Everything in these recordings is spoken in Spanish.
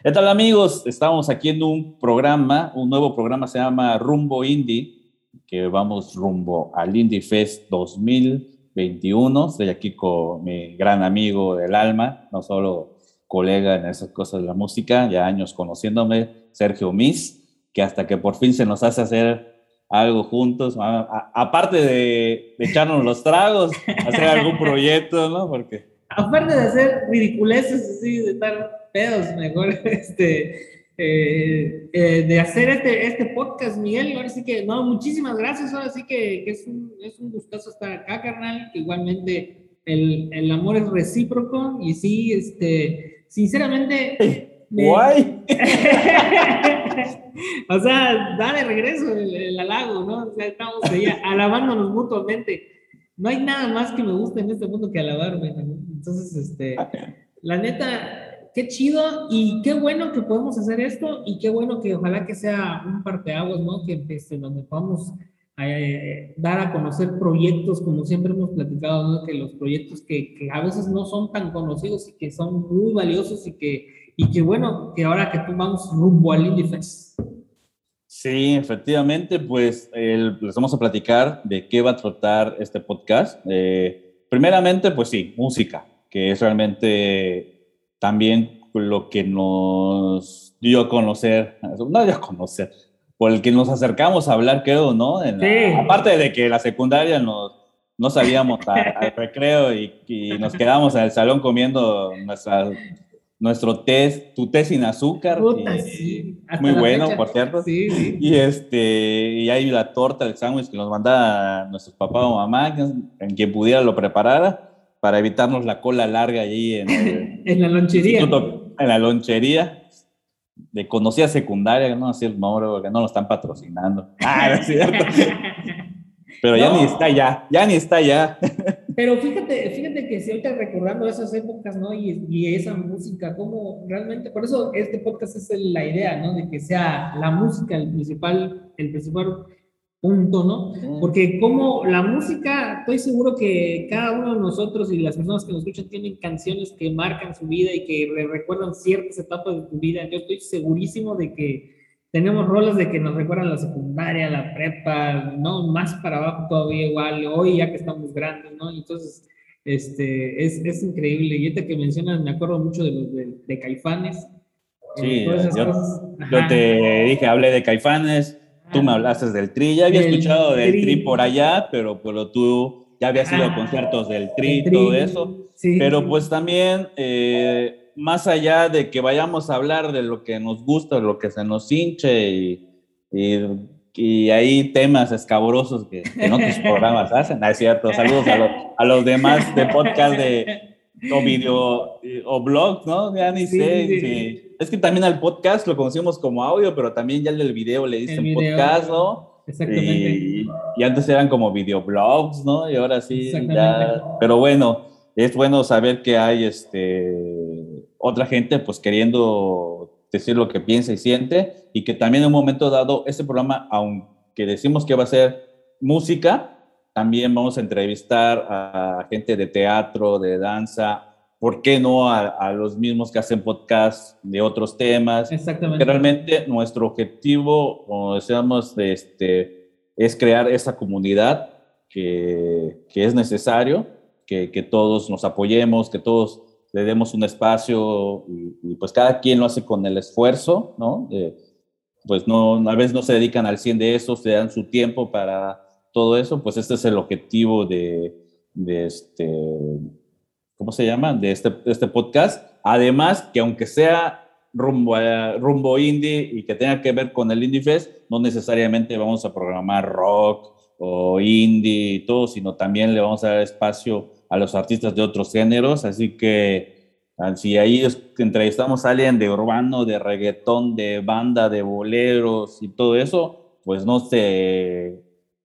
¿Qué tal amigos? Estamos aquí en un programa, un nuevo programa se llama Rumbo Indie, que vamos rumbo al Indie Fest 2021. Estoy aquí con mi gran amigo del alma, no solo colega en esas cosas de la música, ya años conociéndome, Sergio Mis, que hasta que por fin se nos hace hacer algo juntos, aparte de, de echarnos los tragos, hacer algún proyecto, ¿no? Porque aparte de hacer ridiculeces así, de estar pedos, mejor este, eh, eh, de hacer este, este podcast, Miguel. Ahora sí que, no, muchísimas gracias. Ahora sí que, es, un, es un gustazo estar acá, carnal. Que igualmente el, el, amor es recíproco y sí, este, sinceramente. Guay. o sea, da de regreso el, halago, ¿no? O sea, estamos ahí alabándonos mutuamente. No hay nada más que me guste en este mundo que alabarme, ¿no? Entonces, este, la neta, qué chido y qué bueno que podemos hacer esto y qué bueno que ojalá que sea un parteaguas, ¿no? Que este, donde podamos eh, dar a conocer proyectos, como siempre hemos platicado, ¿no? Que los proyectos que, que, a veces no son tan conocidos y que son muy valiosos y que, y que bueno, que ahora que vamos rumbo al IndieFest. Sí, efectivamente, pues les vamos a platicar de qué va a tratar este podcast. Eh, primeramente, pues sí, música, que es realmente también lo que nos dio a conocer, no dio a conocer, por el que nos acercamos a hablar, creo, ¿no? aparte de que la secundaria nos, no salíamos al recreo y, nos quedamos en el salón comiendo nuestra, nuestro té, tu té sin azúcar. Muy bueno, por cierto. Y, este, y hay la torta, el sándwich que nos manda nuestros papás o mamá, en quien pudiera lo preparara, para evitarnos la cola larga allí en, en la lonchería. En la lonchería de conocida secundaria, no así el nombre, porque no lo están patrocinando. Ah, es cierto. Pero ya ni está ya, ya ni está ya. Pero fíjate, fíjate que si ahorita recordando esas épocas, ¿no? Y, y, esa música, como realmente, por eso este podcast es la idea, ¿no? De que sea la música el principal, el principal punto, ¿no? Porque como la música, estoy seguro que cada uno de nosotros y las personas que nos escuchan tienen canciones que marcan su vida y que recuerdan ciertas etapas de tu vida. Yo estoy segurísimo de que tenemos roles de que nos recuerdan la secundaria, la prepa, ¿no? Más para abajo todavía igual, hoy ya que estamos grandes, ¿no? Entonces, este, es, es increíble. Y este que mencionas, me acuerdo mucho de los de, Caifanes. Sí, yo, te dije, hablé de Caifanes, tú me hablaste del Tri, ya había escuchado del tri. por allá, pero, pero tú ya habías ido a conciertos del Tri, y todo eso. Sí, pero pues también... Eh, más allá de que vayamos a hablar de lo que nos gusta, de lo que se nos hinche y, y, hay temas escabrosos que, en otros programas hacen, es cierto. Saludos a, los demás de podcast de, o video o blog, ¿no? Ya ni sé. Es que también al podcast lo conocimos como audio, pero también ya el del video le dicen podcast, ¿no? Exactamente. Y, y, antes eran como videoblogs, ¿no? Y ahora sí, ya. Pero bueno, es bueno saber que hay este otra gente pues queriendo decir lo que piensa y siente y que también en un momento dado este programa, aunque decimos que va a ser música, también vamos a entrevistar a gente de teatro, de danza, ¿por qué no a, los mismos que hacen podcast de otros temas? Exactamente. realmente nuestro objetivo, como decíamos, este, es crear esa comunidad que, que es necesario, que, que todos nos apoyemos, que todos le demos un espacio y, pues cada quien lo hace con el esfuerzo, ¿no? pues no, a veces no se dedican al 100 de eso, se dan su tiempo para todo eso, pues este es el objetivo de, de este, ¿cómo se llama? De este, este podcast. Además, que aunque sea rumbo, rumbo indie y que tenga que ver con el Indie Fest, no necesariamente vamos a programar rock o indie y todo, sino también le vamos a dar espacio a los artistas de otros géneros, así que ah, si ahí entrevistamos a alguien de urbano, de reggaetón, de banda, de boleros y todo eso, pues no se,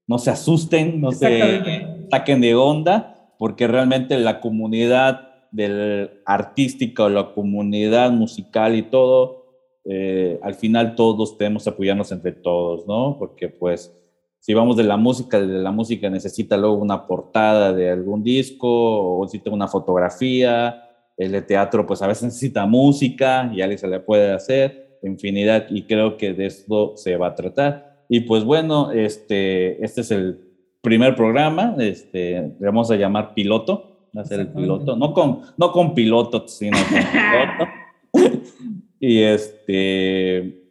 no se asusten, no se saquen de onda, porque realmente la comunidad del artística o la comunidad musical y todo, eh, al final todos tenemos que apoyarnos entre todos, ¿no? Porque pues si vamos de la música, de la música necesita luego una portada de algún disco o necesita una fotografía el de teatro pues a veces necesita música y alguien se le puede hacer, infinidad, y creo que de esto se va a tratar. Y pues bueno, este, este es el primer programa, este, le vamos a llamar piloto, va a ser el piloto, no con, no con piloto, sino con piloto. y este,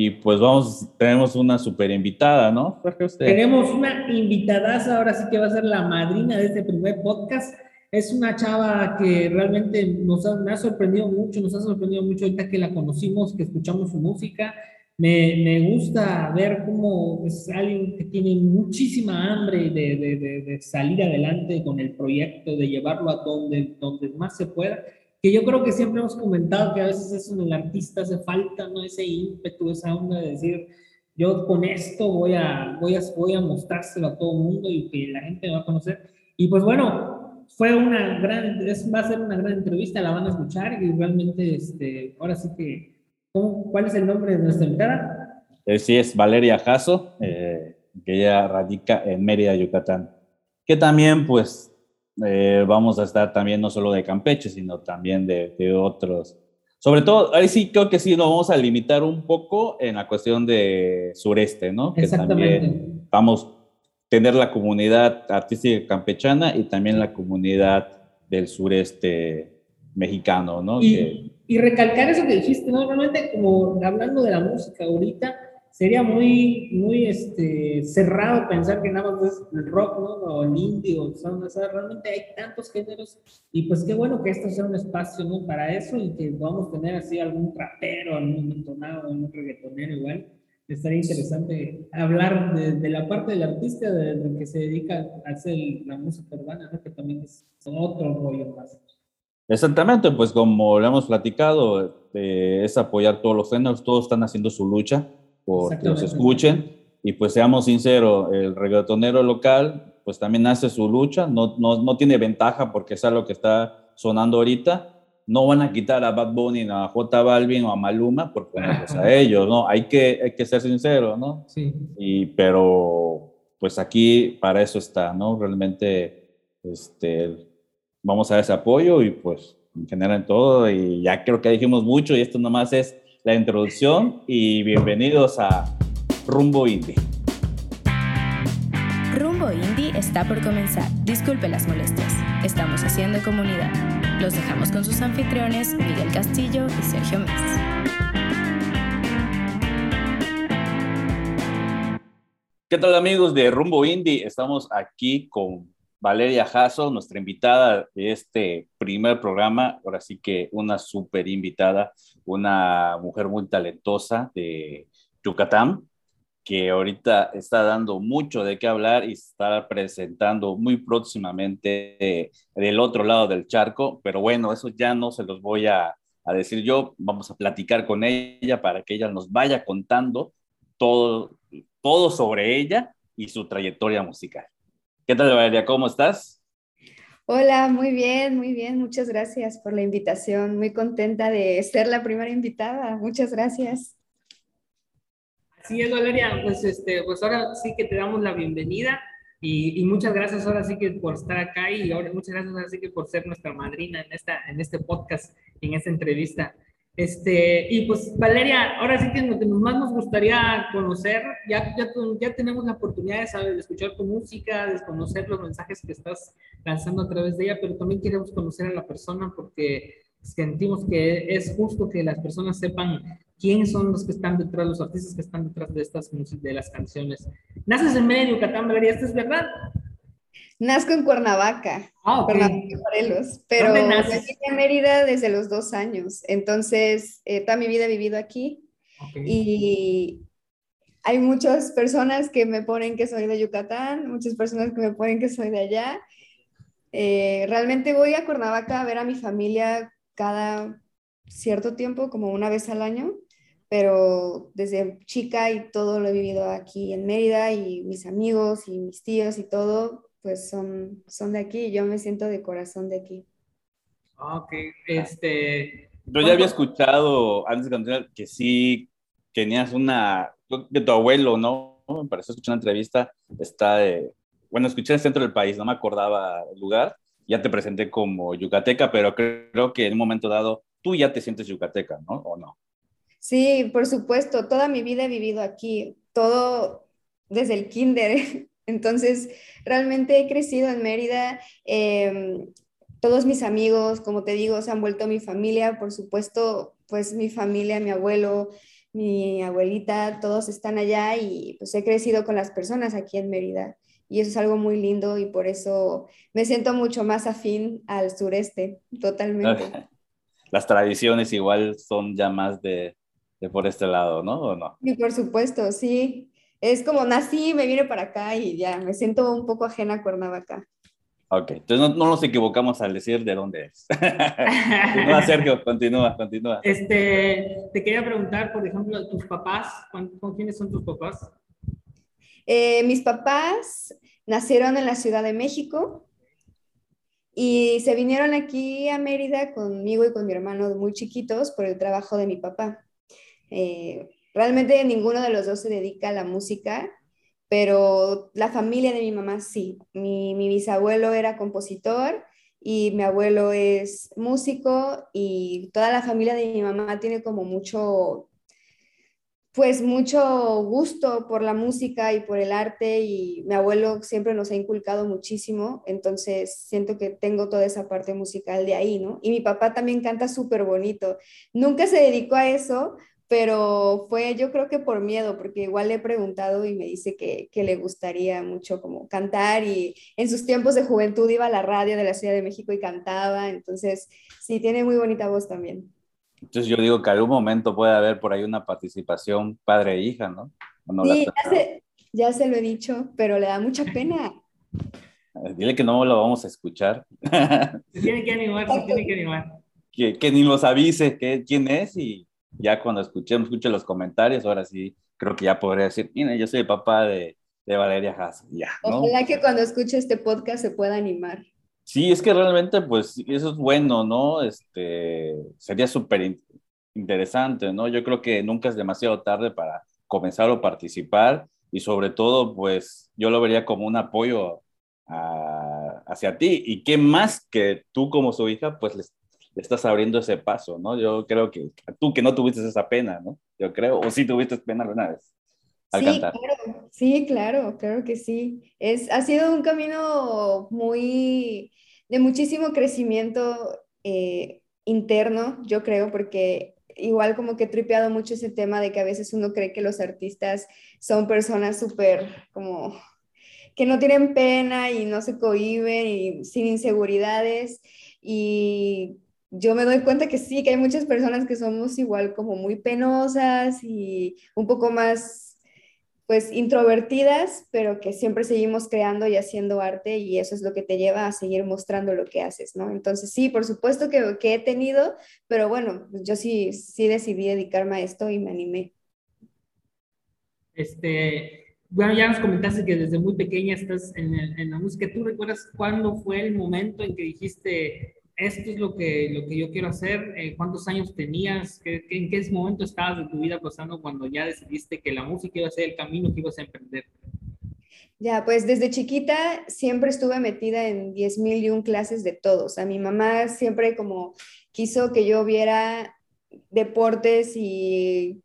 y pues vamos, tenemos una super invitada, ¿no? Tenemos una invitada, ahora sí que va a ser la madrina de este primer podcast. Es una chava que realmente nos ha, me ha sorprendido mucho, nos ha sorprendido mucho ahorita que la conocimos, que escuchamos su música. Me, me gusta ver cómo es alguien que tiene muchísima hambre de, de, de, salir adelante con el proyecto, de llevarlo a donde, donde más se pueda que yo creo que siempre hemos comentado que a veces eso en el artista hace falta, ¿no? Ese ímpetu, esa onda de decir, yo con esto voy a, voy a, voy a mostrárselo a todo el mundo y que la gente me va a conocer. Y pues bueno, fue una gran, es, va a ser una gran entrevista, la van a escuchar y realmente, este, ahora sí que, ¿cuál es el nombre de nuestra invitada? Eh, sí, es Valeria Jasso, eh, que ella radica en Mérida, Yucatán, que también pues eh, vamos a estar también no solo de Campeche, sino también de, de, otros. Sobre todo, ahí sí creo que sí nos vamos a limitar un poco en la cuestión de sureste, ¿no? Que también vamos a tener la comunidad artística campechana y también la comunidad del sureste mexicano, ¿no? Y, y recalcar eso que dijiste, ¿no? Realmente como hablando de la música ahorita, sería muy, muy este, cerrado pensar que nada más es el rock, ¿no? O el indie, o, sea, realmente hay tantos géneros, y pues qué bueno que esto sea un espacio, ¿no? Para eso, y que podamos tener así algún trapero, algún entonado, algún reggaetonero igual. Estaría interesante hablar de, la parte del artista, de, que se dedica a hacer la música urbana, ¿no? Que también es otro rollo más. Exactamente, pues como lo hemos platicado, eh, es apoyar todos los géneros, todos están haciendo su lucha, por que los escuchen. Y pues seamos sinceros, el reggaetonero local pues también hace su lucha, no, no, no tiene ventaja porque es algo que está sonando ahorita. No van a quitar a Bad Bunny, a J Balvin o a Maluma por ponerlos a ellos, ¿no? Hay que, hay que ser sinceros, ¿no? Sí. Y, pero pues aquí para eso está, ¿no? Realmente este, vamos a dar ese apoyo y pues en general en todo y ya creo que dijimos mucho y esto nomás es la introducción y bienvenidos a Rumbo Indie. Rumbo Indie está por comenzar. Disculpe las molestias. Estamos haciendo comunidad. Los dejamos con sus anfitriones Miguel Castillo y Sergio Mes. ¿Qué tal amigos de Rumbo Indie? Estamos aquí con Valeria Jasso, nuestra invitada de este primer programa. Ahora sí que una súper invitada, una mujer muy talentosa de Yucatán, que ahorita está dando mucho de qué hablar y está presentando muy próximamente del otro lado del charco. Pero bueno, eso ya no se los voy a, a decir yo. Vamos a platicar con ella para que ella nos vaya contando todo, todo sobre ella y su trayectoria musical. ¿Qué tal, Valeria? ¿Cómo estás? Hola, muy bien, muy bien. Muchas gracias por la invitación. Muy contenta de ser la primera invitada. Muchas gracias. Así es, Valeria. Pues, este, pues ahora sí que te damos la bienvenida y, y, muchas gracias ahora sí que por estar acá y ahora muchas gracias ahora sí que por ser nuestra madrina en, esta, en este podcast, en esta entrevista. Este, y pues Valeria, ahora sí que lo que más nos gustaría conocer, ya, ya, ya tenemos la oportunidad de, saber, de escuchar tu música, de conocer los mensajes que estás lanzando a través de ella, pero también queremos conocer a la persona porque sentimos que es justo que las personas sepan quiénes son los que están detrás, los artistas que están detrás de estas de las canciones. Naces en medio, Yucatán, Valeria, ¿esto es verdad? Nazco en Cuernavaca, ah, Morelos, pero nací en Mérida desde los dos años, entonces eh, toda mi vida he vivido aquí y hay muchas personas que me ponen que soy de Yucatán, muchas personas que me ponen que soy de allá. Eh, realmente voy a Cuernavaca a ver a mi familia cada cierto tiempo, como una vez al año, pero desde chica y todo lo he vivido aquí en Mérida y mis amigos y mis tíos y todo, pues son, son de aquí, yo me siento de corazón de aquí. Ah, ok, este... Yo ya había escuchado antes de continuar que sí tenías una, de tu abuelo, ¿no? Me pareció escuchar una entrevista, está de, bueno, escuché en el centro del país, no me acordaba el lugar, ya te presenté como yucateca, pero creo que en un momento dado tú ya te sientes yucateca, ¿no? ¿O no? Sí, por supuesto, toda mi vida he vivido aquí, todo desde el kinder. Entonces, realmente he crecido en Mérida. Em, todos mis amigos, como te digo, se han vuelto mi familia. Por supuesto, pues mi familia, mi abuelo, mi abuelita, todos están allá y pues he crecido con las personas aquí en Mérida. Y eso es algo muy lindo y por eso me siento mucho más afín al sureste, totalmente. Las tradiciones igual son ya más de, de por este lado, ¿no? ¿O no? Sí, por supuesto, sí. Es como nací, me vine para acá y ya, me siento un poco ajena a Cuernavaca. Ok, entonces no, nos equivocamos al decir de dónde es. continúa, Sergio, continúa, continúa. Este, te quería preguntar, por ejemplo, tus papás, ¿con quiénes son tus papás? Eh, mis papás nacieron en la Ciudad de México y se vinieron aquí a Mérida conmigo y con mi hermano muy chiquitos por el trabajo de mi papá. Eh, realmente ninguno de los dos se dedica a la música, pero la familia de mi mamá sí. Mi, bisabuelo era compositor y mi abuelo es músico y toda la familia de mi mamá tiene como mucho, pues mucho gusto por la música y por el arte y mi abuelo siempre nos ha inculcado muchísimo, entonces siento que tengo toda esa parte musical de ahí, ¿no? Y mi papá también canta súper bonito. Nunca se dedicó a eso, pero fue yo creo que por miedo, porque igual le he preguntado y me dice que, que, le gustaría mucho como cantar y en sus tiempos de juventud iba a la radio de la Ciudad de México y cantaba, entonces sí, tiene muy bonita voz también. Entonces yo digo que algún momento puede haber por ahí una participación padre e hija, ¿no? sí, ya se, ya se, lo he dicho, pero le da mucha pena. Dile que no lo vamos a escuchar. tiene que animar, tiene que animar. Que, que ni nos avise que, quién es y ya cuando escuchemos, escuche los comentarios, ahora sí creo que ya podría decir, mira, yo soy el papá de, de Valeria Haas. Ya, ¿no? Ojalá que cuando escuche este podcast se pueda animar. Sí, es que realmente, pues, eso es bueno, ¿no? Este, sería súper interesante, ¿no? Yo creo que nunca es demasiado tarde para comenzar o participar y sobre todo, pues, yo lo vería como un apoyo hacia ti. Y qué más que tú como su hija, pues, les estás abriendo ese paso, ¿no? Yo creo que tú que no tuviste esa pena, ¿no? Yo creo, o sí tuviste pena alguna vez. Al sí, claro, sí, claro, claro que sí. Es, ha sido un camino muy, de muchísimo crecimiento eh, interno, yo creo, porque igual como que he tripeado mucho ese tema de que a veces uno cree que los artistas son personas súper como que no tienen pena y no se cohiben y sin inseguridades y yo me doy cuenta que sí, que hay muchas personas que somos igual como muy penosas y un poco más pues introvertidas, pero que siempre seguimos creando y haciendo arte y eso es lo que te lleva a seguir mostrando lo que haces, ¿no? Entonces sí, por supuesto que, que he tenido, pero bueno, yo sí, sí decidí dedicarme a esto y me animé. Este, bueno, ya nos comentaste que desde muy pequeña estás en, en la música. ¿Tú recuerdas cuándo fue el momento en que dijiste, esto es lo que, lo que yo quiero hacer, eh, cuántos años tenías, en qué momento estabas de tu vida pasando cuando ya decidiste que la música iba a ser el camino que ibas a emprender. Ya, pues desde chiquita siempre estuve metida en 10 mil y un clases de todos. A mi mamá siempre como quiso que yo viera deportes y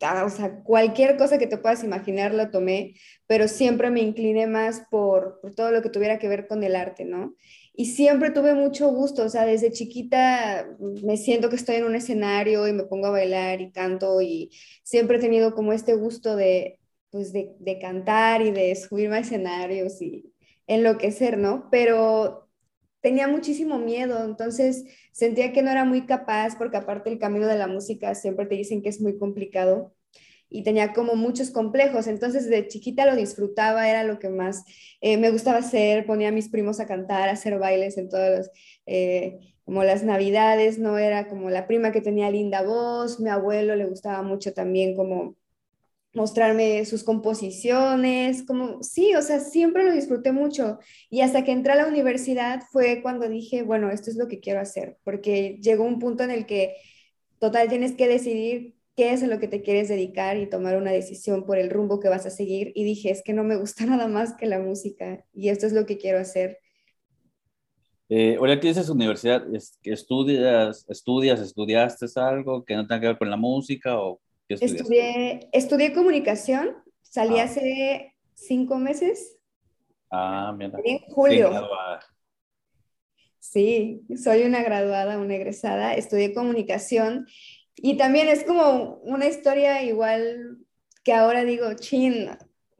ah, o sea, cualquier cosa que te puedas imaginar lo tomé, pero siempre me incliné más por, por, todo lo que tuviera que ver con el arte, ¿no? Y siempre tuve mucho gusto, o sea, desde chiquita me siento que estoy en un escenario y me pongo a bailar y canto y siempre he tenido como este gusto de, pues de, de cantar y de subirme a escenarios y enloquecer, ¿no? Pero tenía muchísimo miedo, entonces sentía que no era muy capaz porque aparte el camino de la música siempre te dicen que es muy complicado y tenía como muchos complejos. Entonces, de chiquita lo disfrutaba, era lo que más eh, me gustaba hacer. Ponía a mis primos a cantar, a hacer bailes en todas las, eh, como las navidades, ¿no? Era como la prima que tenía linda voz. Mi abuelo le gustaba mucho también como mostrarme sus composiciones, como sí, o sea, siempre lo disfruté mucho. Y hasta que entré a la universidad fue cuando dije, bueno, esto es lo que quiero hacer, porque llegó un punto en el que, total, tienes que decidir qué es en lo que te quieres dedicar y tomar una decisión por el rumbo que vas a seguir. Y dije, es que no me gusta nada más que la música y esto es lo que quiero hacer. Eh, ahora que dices universidad, estudias, estudias, estudiaste algo que no tenga que ver con la música o qué estudié, estudié comunicación, salí ah. hace cinco meses. Ah, mira. En julio. Sí, soy una graduada, una egresada, estudié comunicación y también es como una historia igual que ahora digo, chin,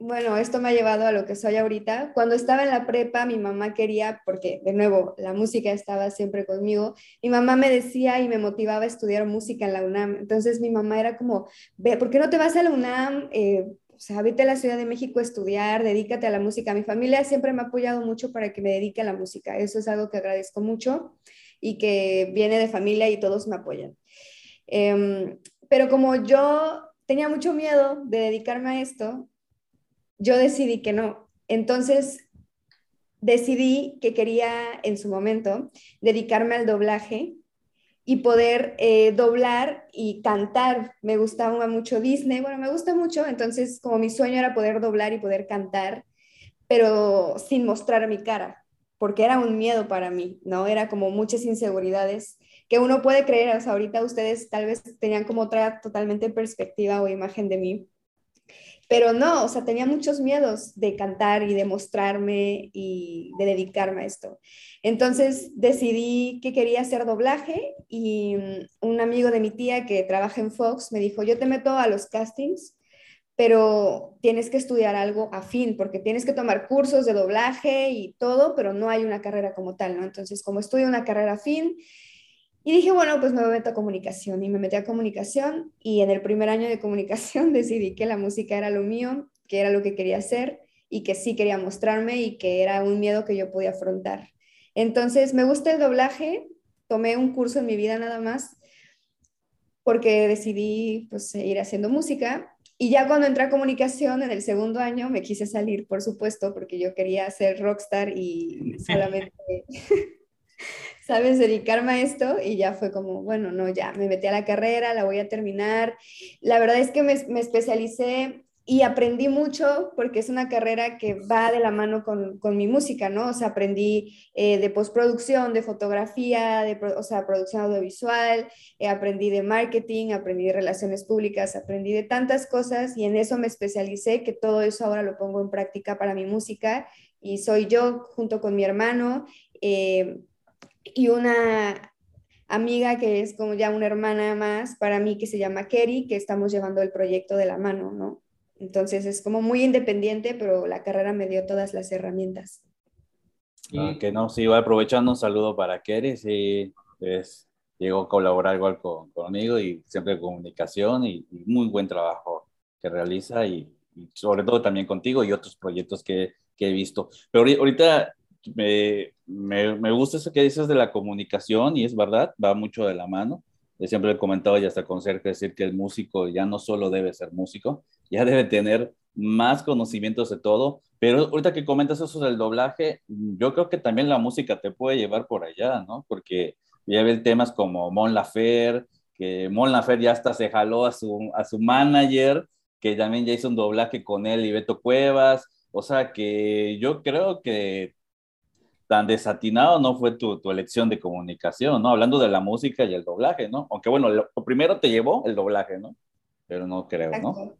bueno, esto me ha llevado a lo que soy ahorita. Cuando estaba en la prepa, mi mamá quería, porque de nuevo, la música estaba siempre conmigo, mi mamá me decía y me motivaba a estudiar música en la UNAM. Entonces mi mamá era como, ve, ¿por qué no te vas a la UNAM? Eh, o sea, vete a la Ciudad de México a estudiar, dedícate a la música. Mi familia siempre me ha apoyado mucho para que me dedique a la música. Eso es algo que agradezco mucho y que viene de familia y todos me apoyan. Em, pero como yo tenía mucho miedo de dedicarme a esto, yo decidí que no. Entonces, decidí que quería en su momento dedicarme al doblaje y poder eh, doblar y cantar. Me gustaba mucho Disney, bueno, me gusta mucho, entonces como mi sueño era poder doblar y poder cantar, pero sin mostrar mi cara, porque era un miedo para mí, ¿no? Era como muchas inseguridades que uno puede creer, o sea, ahorita ustedes tal vez tenían como otra totalmente perspectiva o imagen de mí, pero no, o sea, tenía muchos miedos de cantar y de mostrarme y de dedicarme a esto. Entonces decidí que quería hacer doblaje y mm, un amigo de mi tía que trabaja en Fox me dijo, yo te meto a los castings, pero tienes que estudiar algo afín, porque tienes que tomar cursos de doblaje y todo, pero no hay una carrera como tal, ¿no? Entonces, como estudio una carrera afín, y dije, bueno, pues me meto a comunicación y me metí a comunicación y en el primer año de comunicación decidí que la música era lo mío, que era lo que quería hacer y que sí quería mostrarme y que era un miedo que yo podía afrontar. Entonces, me gusta el doblaje, tomé un curso en mi vida nada más porque decidí pues, ir haciendo música y ya cuando entré a comunicación en el segundo año me quise salir, por supuesto, porque yo quería ser rockstar y solamente ¿sabes? Dedicarme a esto y ya fue como, bueno, no, ya me metí a la carrera, la voy a terminar. La verdad es que me, me especialicé y aprendí mucho porque es una carrera que va de la mano con, con mi música, ¿no? O sea, aprendí eh, de postproducción, de fotografía, de, o sea, producción audiovisual, eh, aprendí de marketing, aprendí de relaciones públicas, aprendí de tantas cosas y en eso me especialicé, que todo eso ahora lo pongo en práctica para mi música y soy yo junto con mi hermano. Eh, y una amiga que es como ya una hermana más para mí que se llama Kerry, que estamos llevando el proyecto de la mano, ¿no? Entonces es como muy independiente, pero la carrera me dio todas las herramientas. Ah, que no, sí, aprovechando un saludo para Kerry, sí, es, llegó a colaborar igual con, conmigo y siempre comunicación y, muy buen trabajo que realiza y, y, sobre todo también contigo y otros proyectos que, que he visto. Pero ahorita me, me, me, gusta eso que dices de la comunicación y es verdad, va mucho de la mano. Yo siempre he comentado y hasta con Sergio decir que el músico ya no solo debe ser músico, ya debe tener más conocimientos de todo. Pero ahorita que comentas eso del doblaje, yo creo que también la música te puede llevar por allá, ¿no? Porque ya ves temas como Mon Lafer, que Mon Lafer ya hasta se jaló a su, a su manager, que también ya hizo un doblaje con él y Beto Cuevas. O sea que yo creo que tan desatinado no fue tu, tu, elección de comunicación, ¿no? Hablando de la música y el doblaje, ¿no? Aunque bueno, lo, primero te llevó el doblaje, ¿no? Pero no creo, ¿no?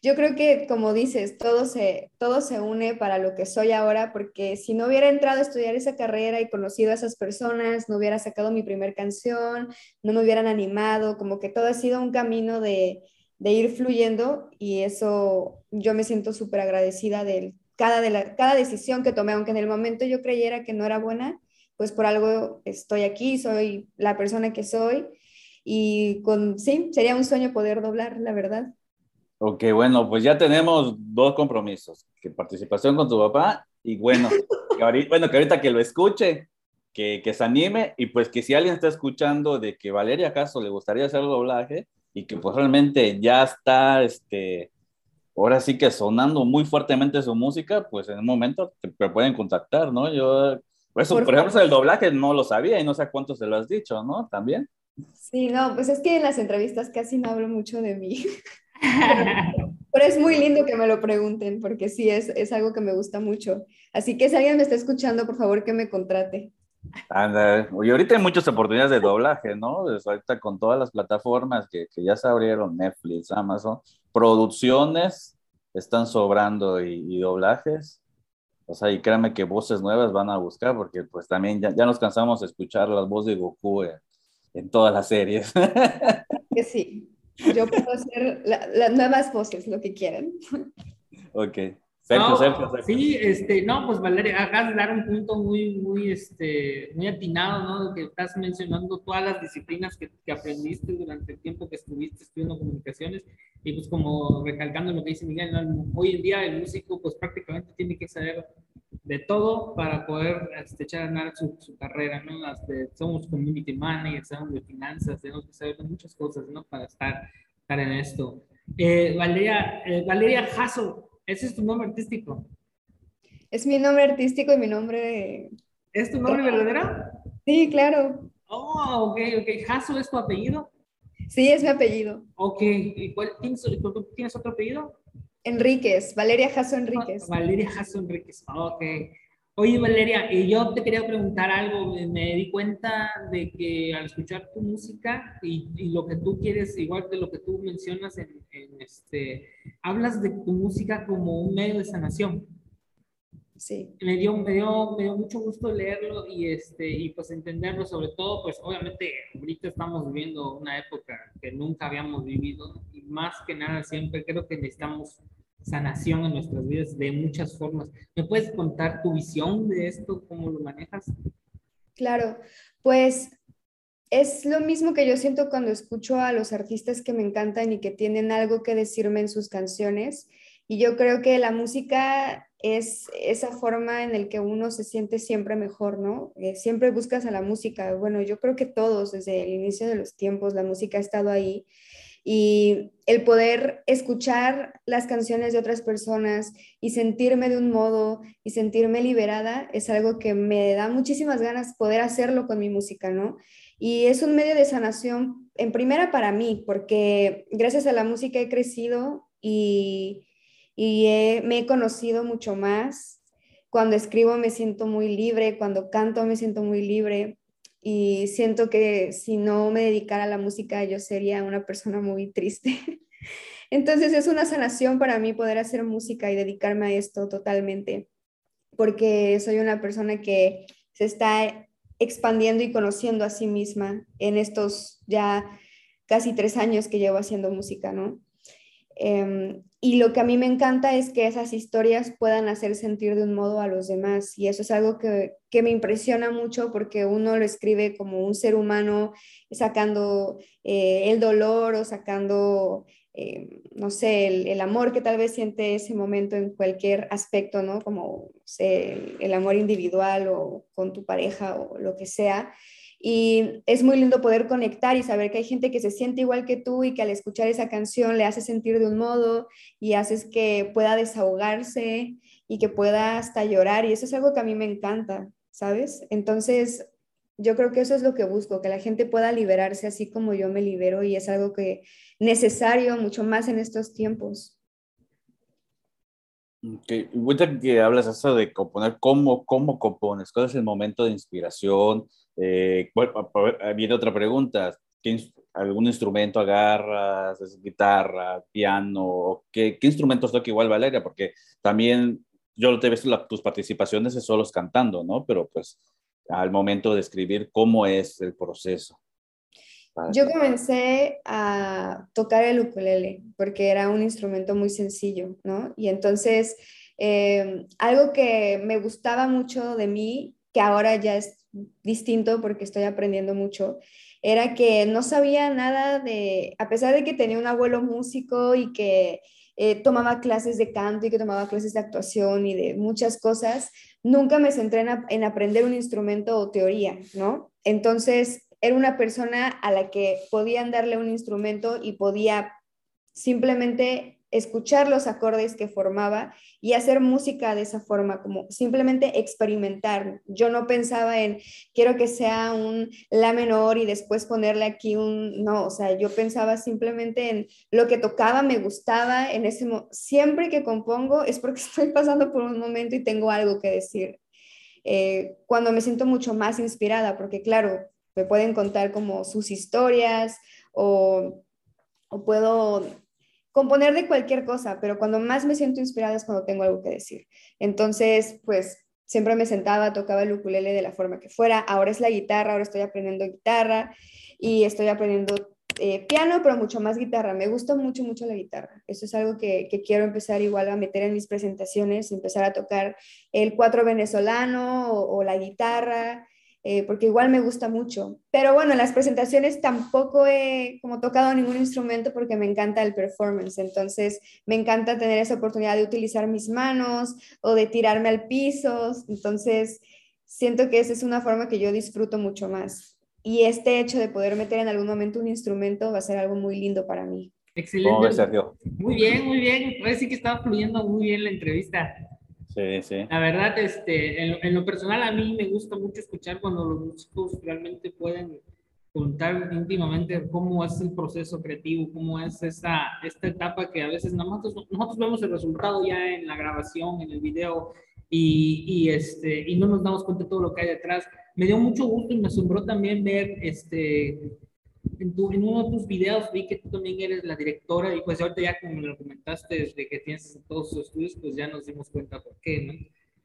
Yo creo que, como dices, todo se, todo se une para lo que soy ahora, porque si no hubiera entrado a estudiar esa carrera y conocido a esas personas, no hubiera sacado mi primer canción, no me hubieran animado, como que todo ha sido un camino de, de ir fluyendo y eso yo me siento súper agradecida del cada, de cada decisión que tomé, aunque en el momento yo creyera que no era buena, pues por algo estoy aquí, soy la persona que soy y con, sí, sería un sueño poder doblar, la verdad. Ok, bueno, pues ya tenemos dos compromisos, que participación con tu papá y bueno, que ahorita, bueno, que ahorita que lo escuche, que, que se anime y pues que si alguien está escuchando de que Valeria acaso le gustaría hacer doblaje y que pues realmente ya está, este, ahora sí que sonando muy fuertemente su música, pues en un momento te, pueden contactar, ¿no? Yo, por eso, por, ejemplo, el doblaje no lo sabía y no sé a cuánto se lo has dicho, ¿no? También. Sí, no, pues es que en las entrevistas casi no hablo mucho de mí. pero, es muy lindo que me lo pregunten, porque sí, es, es algo que me gusta mucho. Así que si alguien me está escuchando, por favor que me contrate. Anda, y ahorita hay muchas oportunidades de doblaje, ¿no? ahorita con todas las plataformas que, que, ya se abrieron, Netflix, Amazon, producciones están sobrando y, doblajes. O sea, y créanme que voces nuevas van a buscar, porque pues también ya, ya nos cansamos de escuchar las voces de Goku en, en todas las series. Que sí, yo puedo hacer las nuevas voces, lo que quieran. Ok. Sí, este, no, pues Valeria, acabas de dar un punto muy, muy, este, muy atinado, ¿no? Que estás mencionando todas las disciplinas que, que, aprendiste durante el tiempo que estuviste estudiando comunicaciones y pues como recalcando lo que dice Miguel, hoy en día el músico pues prácticamente tiene que saber de todo para poder este, echar a andar su, su, carrera, ¿no? somos community managers, somos de finanzas, tenemos que saber muchas cosas, ¿no? Para estar, estar en esto. Eh, Valeria, eh, Valeria Jasso, ¿Ese es tu nombre artístico? Es mi nombre artístico y mi nombre... ¿Es tu nombre verdadero? Sí, claro. Oh, ok, ok. ¿Jaso es tu apellido? Sí, es mi apellido. Ok. ¿Y cuál, tienes, otro apellido? Enríquez, Valeria Jaso Enríquez. Valeria Jaso Enríquez, ok. Oye, Valeria, y yo te quería preguntar algo. Me, di cuenta de que al escuchar tu música y, y, lo que tú quieres, igual de lo que tú mencionas en, este, hablas de tu música como un medio de sanación. Sí. Me dio, me dio, me dio mucho gusto leerlo y, este, y pues entenderlo, sobre todo, pues obviamente ahorita estamos viviendo una época que nunca habíamos vivido y más que nada siempre creo que necesitamos sanación en nuestras vidas de muchas formas. ¿Me puedes contar tu visión de esto, cómo lo manejas? Claro, pues es lo mismo que yo siento cuando escucho a los artistas que me encantan y que tienen algo que decirme en sus canciones. Y yo creo que la música es esa forma en la que uno se siente siempre mejor, ¿no? Eh, siempre buscas a la música. Bueno, yo creo que todos, desde el inicio de los tiempos, la música ha estado ahí y el poder escuchar las canciones de otras personas y sentirme de un modo y sentirme liberada es algo que me da muchísimas ganas poder hacerlo con mi música, ¿no? Y es un medio de sanación en primera para mí, porque gracias a la música he crecido y, me he conocido mucho más. Cuando escribo me siento muy libre, cuando canto me siento muy libre y siento que si no me dedicara a la música yo sería una persona muy triste. Entonces es una sanación para mí poder hacer música y dedicarme a esto totalmente, porque soy una persona que se está expandiendo y conociendo a sí misma en estos ya casi tres años que llevo haciendo música, ¿no? Em, y lo que a mí me encanta es que esas historias puedan hacer sentir de un modo a los demás. Y eso es algo que, me impresiona mucho porque uno lo escribe como un ser humano sacando eh, el dolor o sacando, eh, no sé, el, amor que tal vez siente ese momento en cualquier aspecto, ¿no? Como el amor individual o con tu pareja o lo que sea. Y es muy lindo poder conectar y saber que hay gente que se siente igual que tú y que al escuchar esa canción le hace sentir de un modo y haces que pueda desahogarse y que pueda hasta llorar. Y eso es algo que a mí me encanta, ¿sabes? Entonces, yo creo que eso es lo que busco, que la gente pueda liberarse así como yo me libero y es algo que necesario mucho más en estos tiempos. Okay. que hablas eso de componer, ¿cómo, ¿cómo compones? ¿Cuál es el momento de inspiración? Eh, bueno, viene otra pregunta. ¿Algún instrumento agarras? ¿Es guitarra, piano? ¿Qué, qué instrumentos toca igual Valeria? Porque también yo te he visto tus participaciones es solos cantando, ¿no? Pero pues al momento de escribir, ¿cómo es el proceso? Yo comencé a tocar el ukulele porque era un instrumento muy sencillo, ¿no? Y entonces, eh, algo que me gustaba mucho de mí, que ahora ya es distinto porque estoy aprendiendo mucho, era que no sabía nada de, a pesar de que tenía un abuelo músico y que eh, tomaba clases de canto y que tomaba clases de actuación y de muchas cosas, nunca me centré en, en aprender un instrumento o teoría, ¿no? Entonces, era una persona a la que podían darle un instrumento y podía simplemente escuchar los acordes que formaba y hacer música de esa forma, como simplemente experimentar. Yo no pensaba en, quiero que sea un la menor y después ponerle aquí un, no, o sea, yo pensaba simplemente en lo que tocaba, me gustaba, en ese siempre que compongo es porque estoy pasando por un momento y tengo algo que decir. eh, cuando me siento mucho más inspirada, porque claro, me pueden contar como sus historias o, o puedo componer de cualquier cosa, pero cuando más me siento inspirada es cuando tengo algo que decir. Entonces, pues siempre me sentaba, tocaba el ukulele de la forma que fuera. Ahora es la guitarra, ahora estoy aprendiendo guitarra y estoy aprendiendo eh, piano, pero mucho más guitarra. Me gusta mucho, mucho la guitarra. Eso es algo que, quiero empezar igual a meter en mis presentaciones, empezar a tocar el cuatro venezolano o, la guitarra, eh, porque igual me gusta mucho. Pero bueno, en las presentaciones tampoco he como tocado ningún instrumento porque me encanta el performance. Entonces, me encanta tener esa oportunidad de utilizar mis manos o de tirarme al piso. Entonces, siento que esa es una forma que yo disfruto mucho más y este hecho de poder meter en algún momento un instrumento va a ser algo muy lindo para mí. Excelente. Sergio? Muy bien, muy bien. Parece que estaba fluyendo muy bien la entrevista. Sí, sí. La verdad, este, en, lo personal a mí me gusta mucho escuchar cuando los músicos realmente pueden contar íntimamente cómo es el proceso creativo, cómo es esa, esta etapa que a veces nosotros, nosotros vemos el resultado ya en la grabación, en el video, y, y, este, y no nos damos cuenta de todo lo que hay detrás me dio mucho gusto y me asombró también ver este, en, tu, en, uno de tus videos vi que tú también eres la directora y pues ahorita ya como me lo comentaste desde que tienes todos tus estudios, pues ya nos dimos cuenta por qué, ¿no?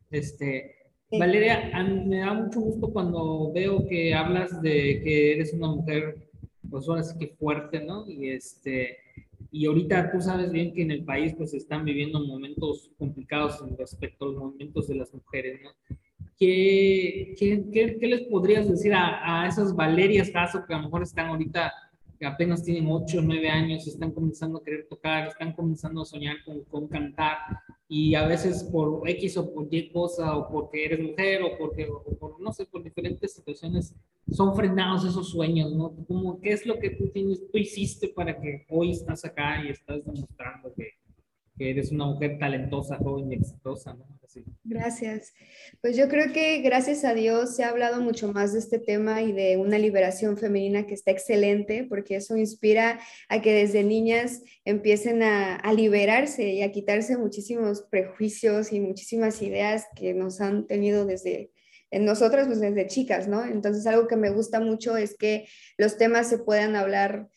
Este, Valeria, me da mucho gusto cuando veo que hablas de que eres una mujer, pues ahora sí que fuerte, ¿no? Y este, y ahorita tú sabes bien que en el país pues están viviendo momentos complicados respecto a los movimientos de las mujeres, ¿no? ¿Qué, qué, qué, les podrías decir a, a, esas Valerias Caso que a lo mejor están ahorita, que apenas tienen 8 o 9 años, están comenzando a querer tocar, están comenzando a soñar con, con cantar y a veces por X o por Y cosa o porque eres mujer o porque, o por, no sé, por diferentes situaciones son frenados esos sueños, ¿no? Como, ¿Qué es lo que tú, tienes, tú hiciste para que hoy estás acá y estás demostrando que, que eres una mujer talentosa, joven y exitosa, ¿no? Gracias. Pues yo creo que gracias a Dios se ha hablado mucho más de este tema y de una liberación femenina que está excelente, porque eso inspira a que desde niñas empiecen a, a liberarse y a quitarse muchísimos prejuicios y muchísimas ideas que nos han tenido desde, en nosotras, pues desde chicas, ¿no? Entonces, algo que me gusta mucho es que los temas se puedan hablar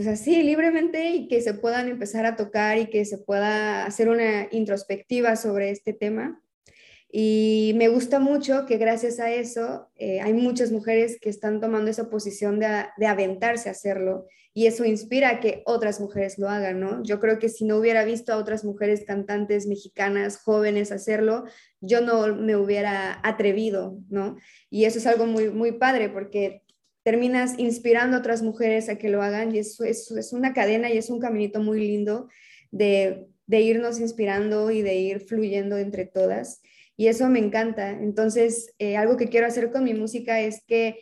pues así libremente y que se puedan empezar a tocar y que se pueda hacer una introspectiva sobre este tema. Y me gusta mucho que gracias a eso eh, hay muchas mujeres que están tomando esa posición de, de, aventarse a hacerlo y eso inspira a que otras mujeres lo hagan, ¿no? Yo creo que si no hubiera visto a otras mujeres cantantes mexicanas jóvenes hacerlo, yo no me hubiera atrevido, ¿no? Y eso es algo muy, muy padre porque terminas inspirando a otras mujeres a que lo hagan y eso es, una cadena y es un caminito muy lindo de, de, irnos inspirando y de ir fluyendo entre todas. Y eso me encanta. Entonces, eh, algo que quiero hacer con mi música es que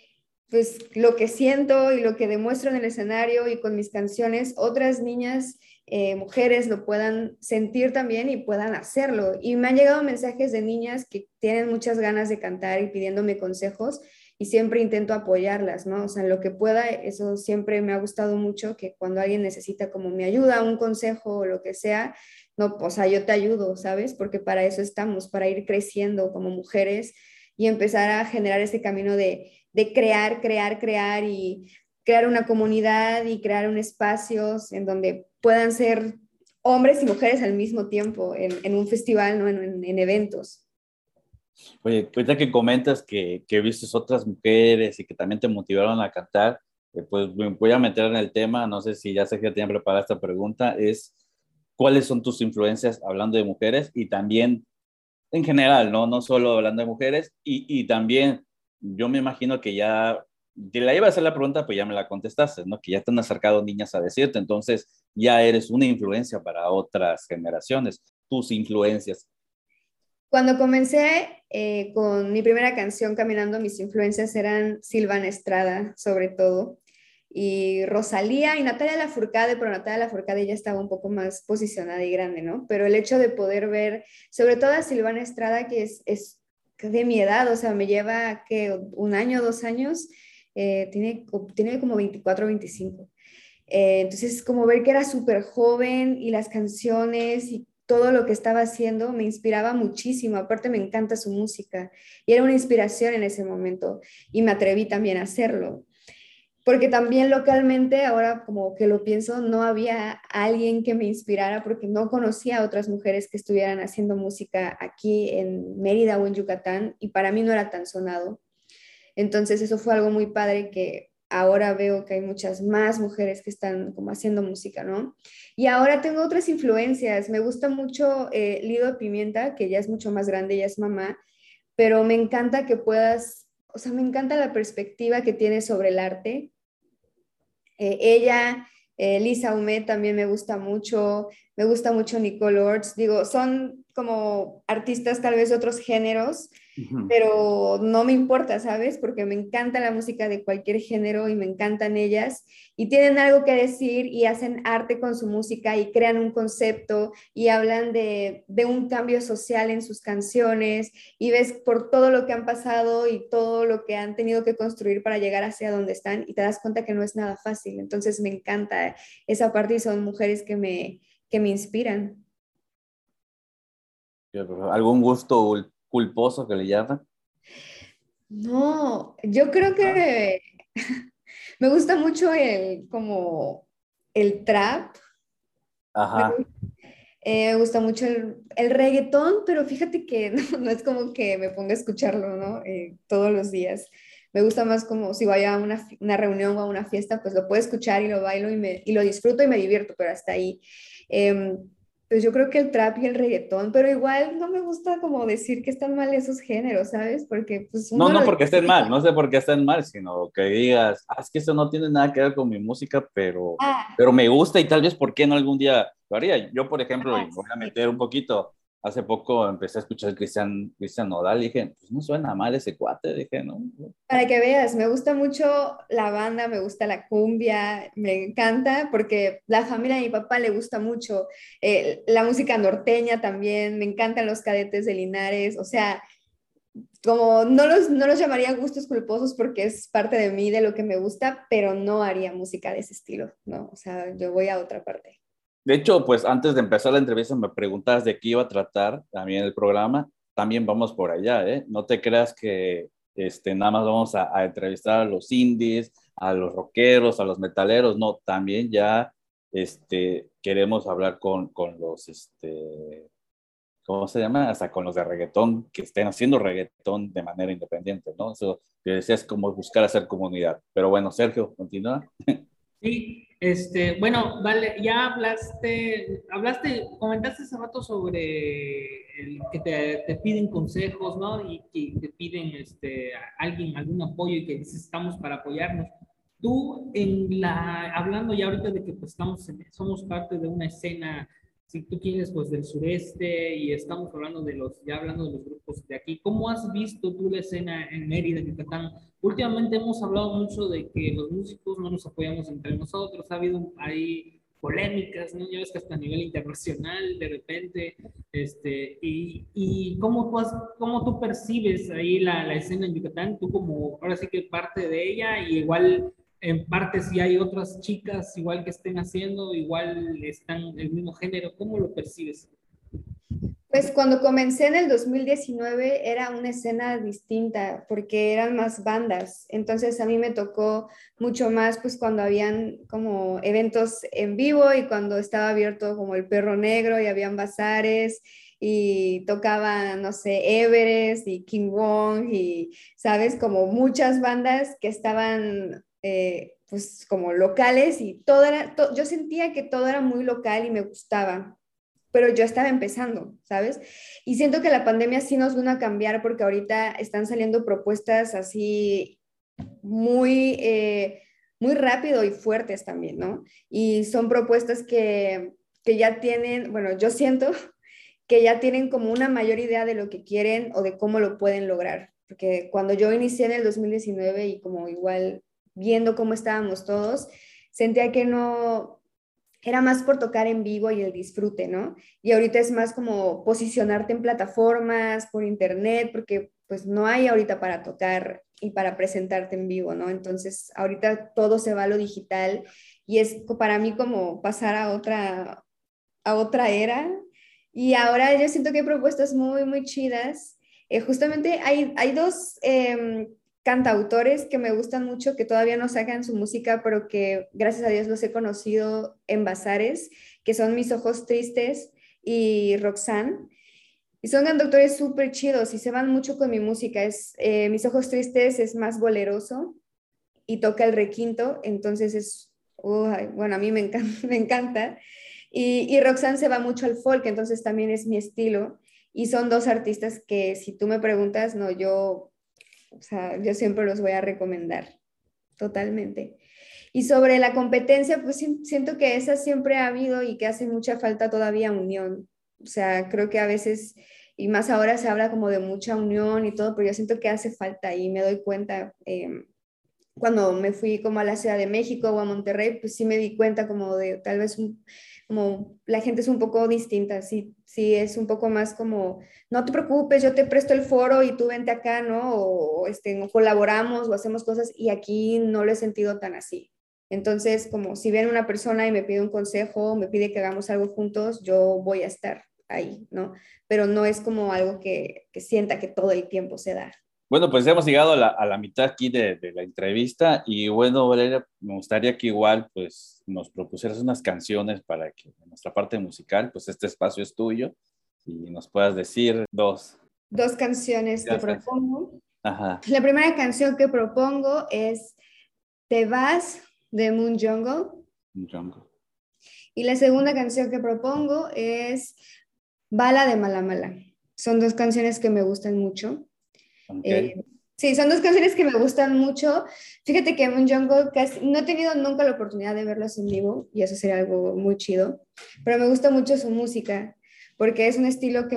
pues lo que siento y lo que demuestro en el escenario y con mis canciones, otras niñas, eh, mujeres lo puedan sentir también y puedan hacerlo. Y me han llegado mensajes de niñas que tienen muchas ganas de cantar y pidiéndome consejos y siempre intento apoyarlas, ¿no? O sea, en lo que pueda, eso siempre me ha gustado mucho, que cuando alguien necesita como mi ayuda, un consejo o lo que sea, no, o sea, yo te ayudo, ¿sabes? Porque para eso estamos, para ir creciendo como mujeres y empezar a generar ese camino de, de crear, crear, crear y crear una comunidad y crear un espacios en donde puedan ser hombres y mujeres al mismo tiempo en, en un festival, ¿no? En, en eventos. Oye, ahorita que comentas que, que viste otras mujeres y que también te motivaron a cantar, eh, pues me voy a meter en el tema, no sé si ya sé que tiene preparada esta pregunta, es cuáles son tus influencias hablando de mujeres y también en general, no, no solo hablando de mujeres y, y también yo me imagino que ya, te la iba a hacer la pregunta, pues ya me la contestaste, ¿no? Que ya te han acercado niñas a decirte, entonces ya eres una influencia para otras generaciones, tus influencias. Cuando comencé eh, con mi primera canción, Caminando, mis influencias eran Silvana Estrada, sobre todo, y Rosalía y Natalia Lafourcade, pero Natalia Lafourcade ya estaba un poco más posicionada y grande, ¿no? Pero el hecho de poder ver, sobre todo a Silvana Estrada, que es, es de mi edad, o sea, me lleva que un año, dos años, eh, tiene, tiene como 24 o 25. Eh, entonces, como ver que era súper joven y las canciones y todo lo que estaba haciendo me inspiraba muchísimo. Aparte me encanta su música y era una inspiración en ese momento y me atreví también a hacerlo. Porque también localmente, ahora como que lo pienso, no había alguien que me inspirara porque no conocía a otras mujeres que estuvieran haciendo música aquí en Mérida o en Yucatán y para mí no era tan sonado. Entonces eso fue algo muy padre que ahora veo que hay muchas más mujeres que están como haciendo música, ¿no? Y ahora tengo otras influencias. Me gusta mucho eh, Lido Pimienta, que ya es mucho más grande, ya es mamá, pero me encanta que puedas, o sea, me encanta la perspectiva que tiene sobre el arte. Eh, ella, eh, Lisa Humet también me gusta mucho, me gusta mucho Nicole Orts, digo, son como artistas tal vez de otros géneros, pero no me importa, ¿sabes? Porque me encanta la música de cualquier género y me encantan ellas y tienen algo que decir y hacen arte con su música y crean un concepto y hablan de, de un cambio social en sus canciones y ves por todo lo que han pasado y todo lo que han tenido que construir para llegar hacia donde están y te das cuenta que no es nada fácil. Entonces me encanta esa parte y son mujeres que me, que me inspiran. ¿Algún gusto culposo que le llaman? No, yo creo que me gusta mucho el como el trap. Ajá. Eh, me gusta mucho el, el, reggaetón, pero fíjate que no, es como que me ponga a escucharlo, ¿no? Eh, todos los días. Me gusta más como si vaya a una, una, reunión o a una fiesta, pues lo puedo escuchar y lo bailo y, me, y lo disfruto y me divierto, pero hasta ahí. Eh, pues yo creo que el trap y el reggaetón, pero igual no me gusta como decir que están mal esos géneros, ¿sabes? Porque pues... No, no porque estén mal, no sé por qué estén mal, sino que digas, ah, es que eso no tiene nada que ver con mi música, pero, ah. pero me gusta y tal vez por qué no algún día lo haría. Yo, por ejemplo, ah, voy a meter un poquito, hace poco empecé a escuchar Cristian, Cristian Nodal y dije, pues no suena mal ese cuate, dije, ¿no? Para que veas, me gusta mucho la banda, me gusta la cumbia, me encanta porque la familia de mi papá le gusta mucho, eh, la música norteña también, me encantan los cadetes de Linares, o sea, como no los, no los llamaría gustos culposos porque es parte de mí, de lo que me gusta, pero no haría música de ese estilo, ¿no? O sea, yo voy a otra parte. De hecho, pues antes de empezar la entrevista me preguntas de qué iba a tratar también el programa. También vamos por allá, ¿eh? No te creas que este, nada más vamos a, entrevistar a los indies, a los rockeros, a los metaleros. No, también ya este, queremos hablar con, con los, este, ¿cómo se llama? Hasta con los de reggaetón, que estén haciendo reggaetón de manera independiente, ¿no? Eso que decías como buscar hacer comunidad. Pero bueno, Sergio, continúa. Sí, este, bueno, vale, ya hablaste, hablaste, comentaste hace rato sobre el que te, piden consejos, ¿no? Y que te piden este, alguien, algún apoyo y que dices, estamos para apoyarnos. Tú, en la, hablando ya ahorita de que pues, estamos, somos parte de una escena si tú quieres, pues del sureste y estamos hablando de los, ya hablando de los grupos de aquí, ¿cómo has visto tú la escena en Mérida, Yucatán? Últimamente hemos hablado mucho de que los músicos no nos apoyamos entre nosotros, ha habido ahí polémicas, ¿no? Ya ves que hasta a nivel internacional de repente, este, y, y cómo, tú has, cómo tú percibes ahí la, la escena en Yucatán, tú como ahora sí que parte de ella y igual en parte si hay otras chicas igual que estén haciendo, igual están el mismo género, ¿cómo lo percibes? Pues cuando comencé en el 2019 era una escena distinta porque eran más bandas, entonces a mí me tocó mucho más pues cuando habían como eventos en vivo y cuando estaba abierto como el perro negro y habían bazares y tocaban, no sé, Everest y King Wong y, sabes, como muchas bandas que estaban eh, pues como locales y todo era, yo sentía que todo era muy local y me gustaba, pero yo estaba empezando, ¿sabes? Y siento que la pandemia sí nos vino a cambiar porque ahorita están saliendo propuestas así muy, eh, muy rápido y fuertes también, ¿no? Y son propuestas que, que ya tienen, bueno, yo siento que ya tienen como una mayor idea de lo que quieren o de cómo lo pueden lograr. Porque cuando yo inicié en el 2019 y como igual viendo cómo estábamos todos, sentía que no, era más por tocar en vivo y el disfrute, ¿no? Y ahorita es más como posicionarte en plataformas, por internet, porque pues no hay ahorita para tocar y para presentarte en vivo, ¿no? Entonces, ahorita todo se va a lo digital y es para mí como pasar a otra, a otra era Y ahora yo siento que hay propuestas muy, muy chidas. Eh, justamente hay, hay dos em, cantautores que me gustan mucho, que todavía no sacan su música, pero que gracias a Dios los he conocido en bazares, que son Mis Ojos Tristes y Roxanne. Y son cantautores súper chidos y se van mucho con mi música. Es, eh, Mis Ojos Tristes es más boleroso y toca el requinto, entonces es, bueno, a mí me encanta. Me encanta. Y, y Roxanne se va mucho al folk, entonces también es mi estilo. Y son dos artistas que si tú me preguntas, no, yo o sea, yo siempre los voy a recomendar, totalmente. Y sobre la competencia, pues siento que esa siempre ha habido y que hace mucha falta todavía unión. O sea, creo que a veces, y más ahora se habla como de mucha unión y todo, pero yo siento que hace falta y me doy cuenta. Em, cuando me fui como a la Ciudad de México o a Monterrey, pues sí me di cuenta como de tal vez un, como la gente es un poco distinta, sí, sí es un poco más como, no te preocupes, yo te presto el foro y tú vente acá, ¿no? O, este, colaboramos o hacemos cosas y aquí no lo he sentido tan así. Entonces, como si viene una persona y me pide un consejo, me pide que hagamos algo juntos, yo voy a estar ahí, ¿no? Pero no es como algo que, que sienta que todo el tiempo se da. Bueno, pues hemos llegado a la, mitad aquí de, la entrevista y bueno, Valeria, me gustaría que igual pues nos propusieras unas canciones para que en nuestra parte musical, pues este espacio es tuyo y nos puedas decir dos. Dos canciones que propongo. Ajá. La primera canción que propongo es Te vas de Moon Jungle. Moon Jungle. Y la segunda canción que propongo es Bala de Malamala. Son dos canciones que me gustan mucho. Eh, sí, son dos canciones que me gustan mucho. Fíjate que Moon Jungle casi, no he tenido nunca la oportunidad de verlos en vivo y eso sería algo muy chido, pero me gusta mucho su música porque es un estilo que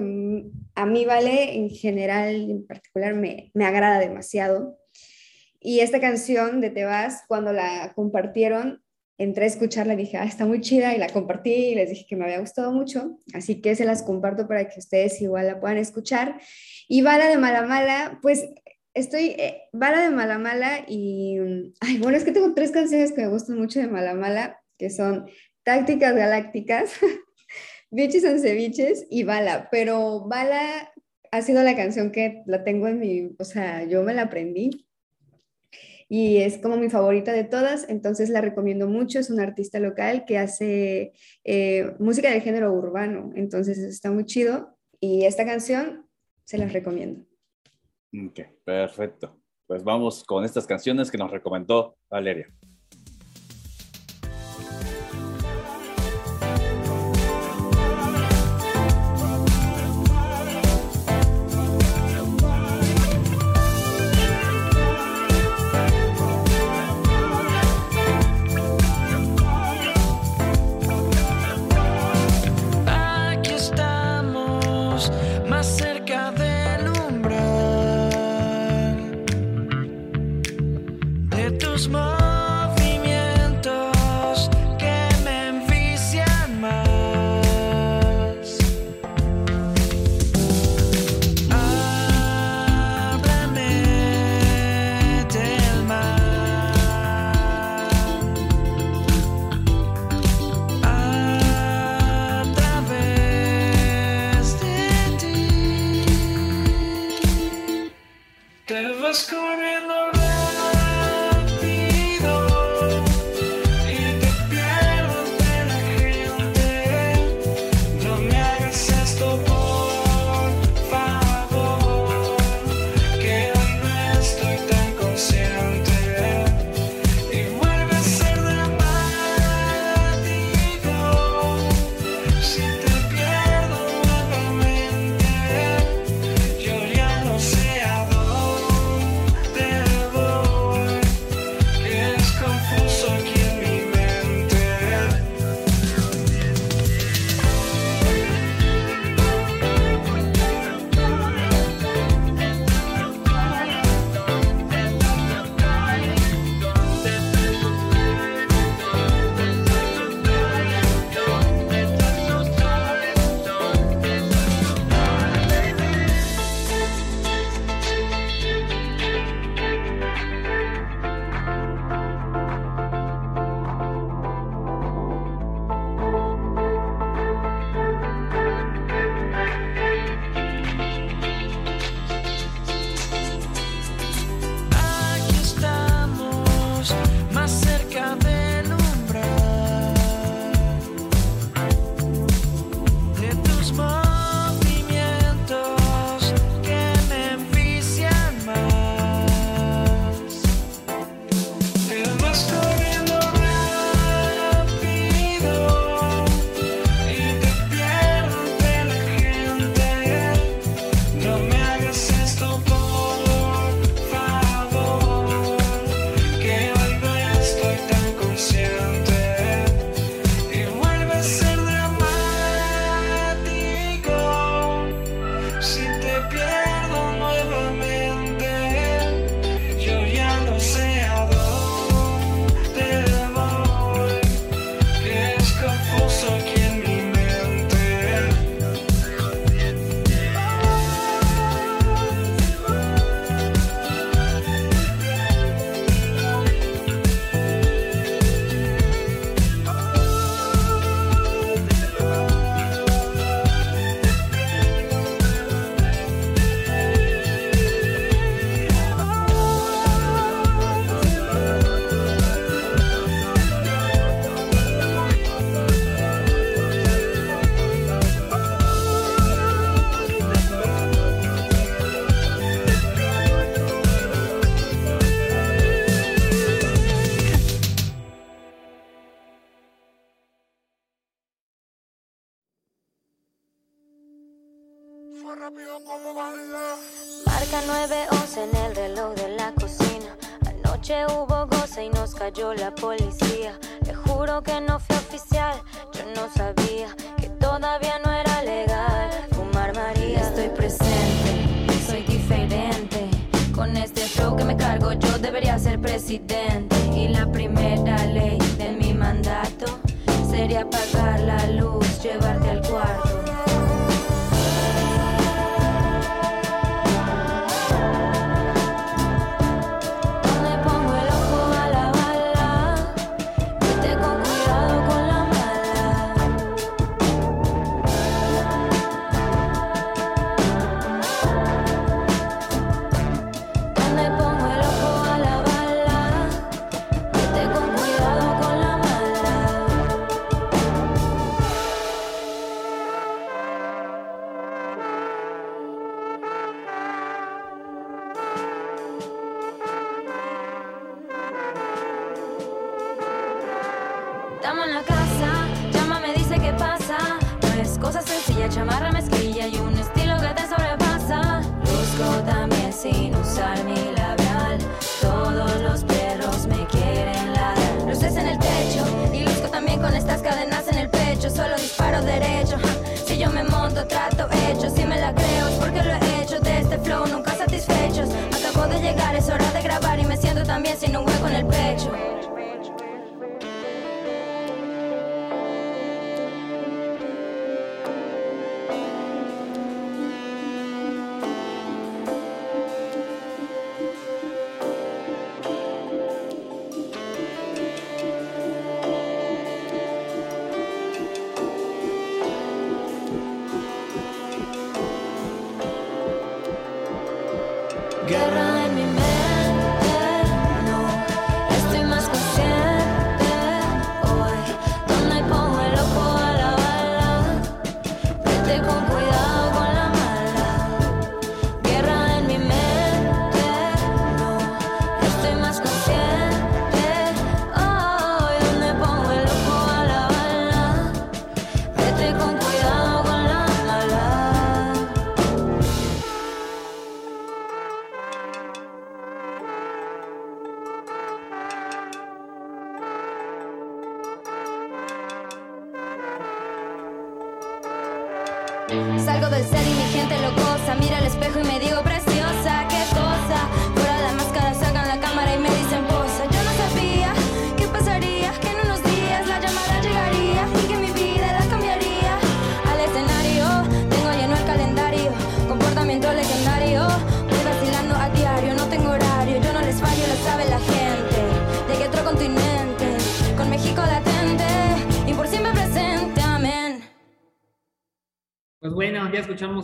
a mí vale en general, en particular, me, me agrada demasiado. Y esta canción de Te vas, cuando la compartieron, entré a escucharla y dije, ah, está muy chida y la compartí y les dije que me había gustado mucho, así que se las comparto para que ustedes igual la puedan escuchar. Y Bala de Mala Mala, pues estoy, eh, Bala de Mala Mala y, ay, bueno, es que tengo tres canciones que me gustan mucho de Mala Mala, que son Tácticas Galácticas, Biches en Ceviches y Bala, pero Bala ha sido la canción que la tengo en mi, o sea, yo me la aprendí y es como mi favorita de todas, entonces la recomiendo mucho. Es un artista local que hace eh, música del género urbano, entonces está muy chido y esta canción se las recomiendo. Ok, perfecto. Pues vamos con estas canciones que nos recomendó Valeria.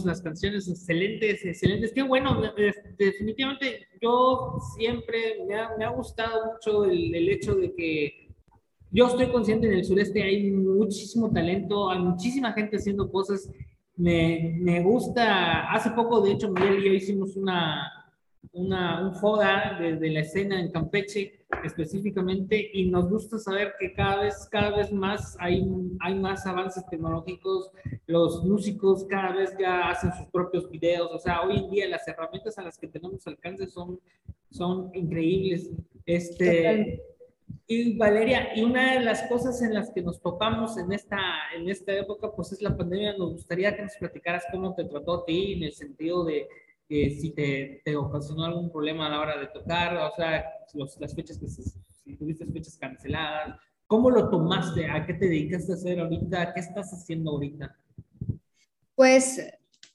Las canciones excelentes, excelentes. Qué bueno, definitivamente yo siempre me ha, gustado mucho el, el, hecho de que yo estoy consciente en el sureste hay muchísimo talento, hay muchísima gente haciendo cosas. Me, me gusta, hace poco de hecho Miguel y yo hicimos una, una, un FODA desde la escena en Campeche específicamente y nos gusta saber que cada vez, cada vez más hay, hay más avances tecnológicos, los músicos cada vez ya hacen sus propios videos, o sea, hoy en día las herramientas a las que tenemos alcance son, son increíbles. Este, y Valeria, y una de las cosas en las que nos topamos en esta, en esta época, pues es la pandemia. Nos gustaría que nos platicaras cómo te trató a ti en el sentido de que si te, te, ocasionó algún problema a la hora de tocar, o sea, las fechas que si tuviste fechas canceladas, ¿cómo lo tomaste? ¿A qué te dedicaste a hacer ahorita? ¿Qué estás haciendo ahorita? Pues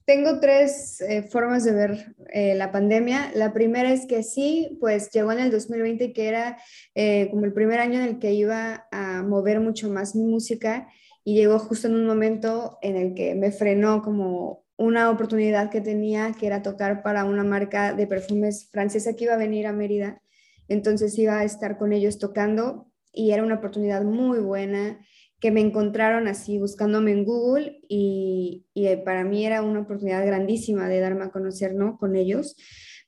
tengo tres eh, formas de ver eh, la pandemia. La primera es que sí, pues llegó en el 2020, que era eh, como el primer año en el que iba a mover mucho más mi música y llegó justo en un momento en el que me frenó como una oportunidad que tenía, que era tocar para una marca de perfumes francesa que iba a venir a Mérida. Entonces iba a estar con ellos tocando y era una oportunidad muy buena que me encontraron así buscándome en Google y, y para mí era una oportunidad grandísima de darme a conocer ¿no? con ellos.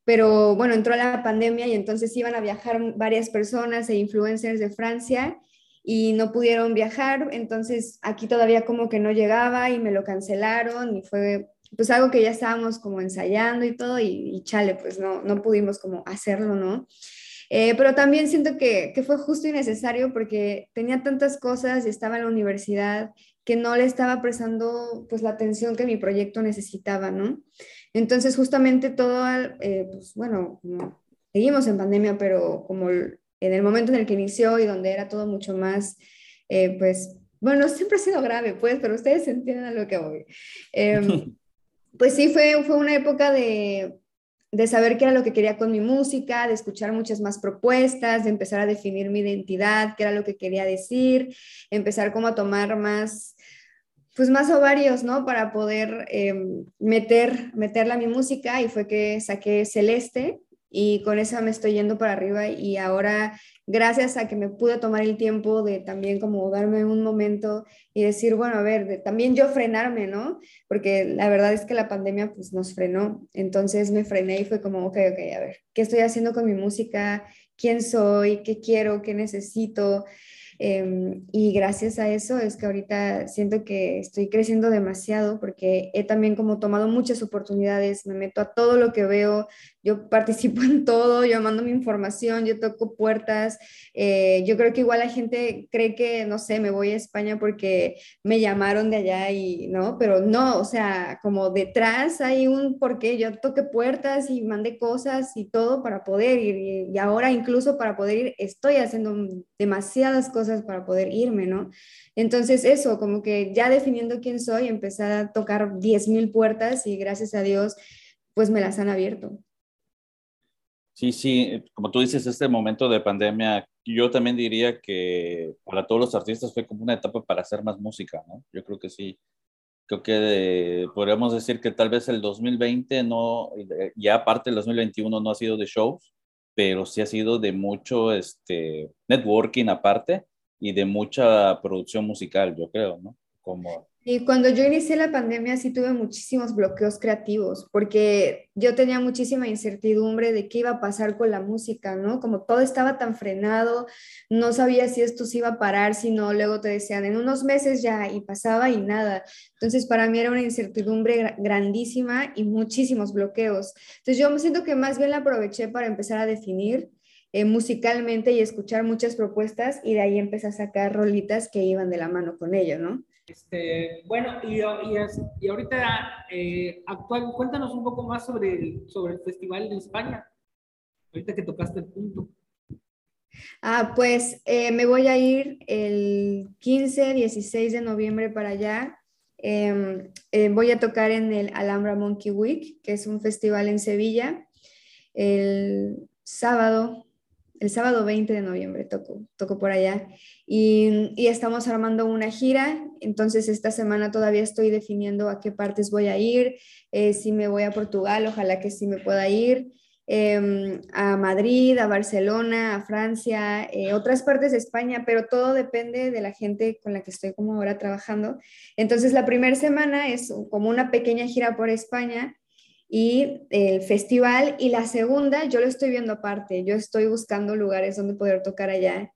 Pero bueno, entró la pandemia y entonces iban a viajar varias personas e influencers de Francia y no pudieron viajar, entonces aquí todavía como que no llegaba y me lo cancelaron y fue pues algo que ya estábamos como ensayando y todo, y, chale, pues no, no pudimos como hacerlo, ¿no? Eh, pero también siento que, que, fue justo y necesario porque tenía tantas cosas y estaba en la universidad que no le estaba prestando pues la atención que mi proyecto necesitaba, ¿no? Entonces justamente todo, eh, pues bueno, seguimos en pandemia, pero como en el momento en el que inició y donde era todo mucho más, eh, pues bueno, siempre ha sido grave, pues, pero ustedes entienden a lo que voy. Pues sí, fue, fue una época de, de saber qué era lo que quería con mi música, de escuchar muchas más propuestas, de empezar a definir mi identidad, qué era lo que quería decir, empezar como a tomar más, pues más ovarios, ¿no? Para poder em, meter, meterla a mi música y fue que saqué Celeste y con esa me estoy yendo para arriba y ahora gracias a que me pude tomar el tiempo de también como darme un momento y decir, bueno, a ver, también yo frenarme, ¿no? Porque la verdad es que la pandemia pues nos frenó, entonces me frené y fue como, ok, ok, a ver, ¿qué estoy haciendo con mi música? ¿Quién soy? ¿Qué quiero? ¿Qué necesito? Em, y gracias a eso es que ahorita siento que estoy creciendo demasiado porque he también como tomado muchas oportunidades, me meto a todo lo que veo, yo participo en todo, yo mando mi información, yo toco puertas. Eh, yo creo que igual la gente cree que, no sé, me voy a España porque me llamaron de allá y no, pero no, o sea, como detrás hay un porqué. Yo toqué puertas y mandé cosas y todo para poder ir. Y ahora incluso para poder ir, estoy haciendo demasiadas cosas para poder irme, ¿no? Entonces eso, como que ya definiendo quién soy, empecé a tocar 10.000 puertas y gracias a Dios, pues me las han abierto. Sí, sí, como tú dices, este momento de pandemia, yo también diría que para todos los artistas fue como una etapa para hacer más música, ¿no? Yo creo que sí. Creo que podríamos decir que tal vez el 2020 no, ya aparte el 2021 no ha sido de shows, pero sí ha sido de mucho este, networking aparte y de mucha producción musical, yo creo, ¿no? Y cuando yo inicié la pandemia sí tuve muchísimos bloqueos creativos, porque yo tenía muchísima incertidumbre de qué iba a pasar con la música, ¿no? Como todo estaba tan frenado, no sabía si esto se iba a parar, si no, luego te decían en unos meses ya y pasaba y nada. Entonces para mí era una incertidumbre grandísima y muchísimos bloqueos. Entonces yo me siento que más bien la aproveché para empezar a definir eh, musicalmente y escuchar muchas propuestas y de ahí empecé a sacar rolitas que iban de la mano con ello, ¿no? Este, bueno, y, y, ahorita, eh, actual, cuéntanos un poco más sobre el, sobre el Festival de España, ahorita que tocaste el punto. Ah, pues eh, me voy a ir el 15, 16 de noviembre para allá. Em, eh, voy a tocar en el Alhambra Monkey Week, que es un festival en Sevilla. El sábado el sábado 20 de noviembre toco, toco por allá y, estamos armando una gira, entonces esta semana todavía estoy definiendo a qué partes voy a ir, eh, si me voy a Portugal, ojalá que sí me pueda ir, em, a Madrid, a Barcelona, a Francia, eh, otras partes de España, pero todo depende de la gente con la que estoy como ahora trabajando. Entonces la primera semana es como una pequeña gira por España y el festival. Y la segunda, yo lo estoy viendo aparte, yo estoy buscando lugares donde poder tocar allá.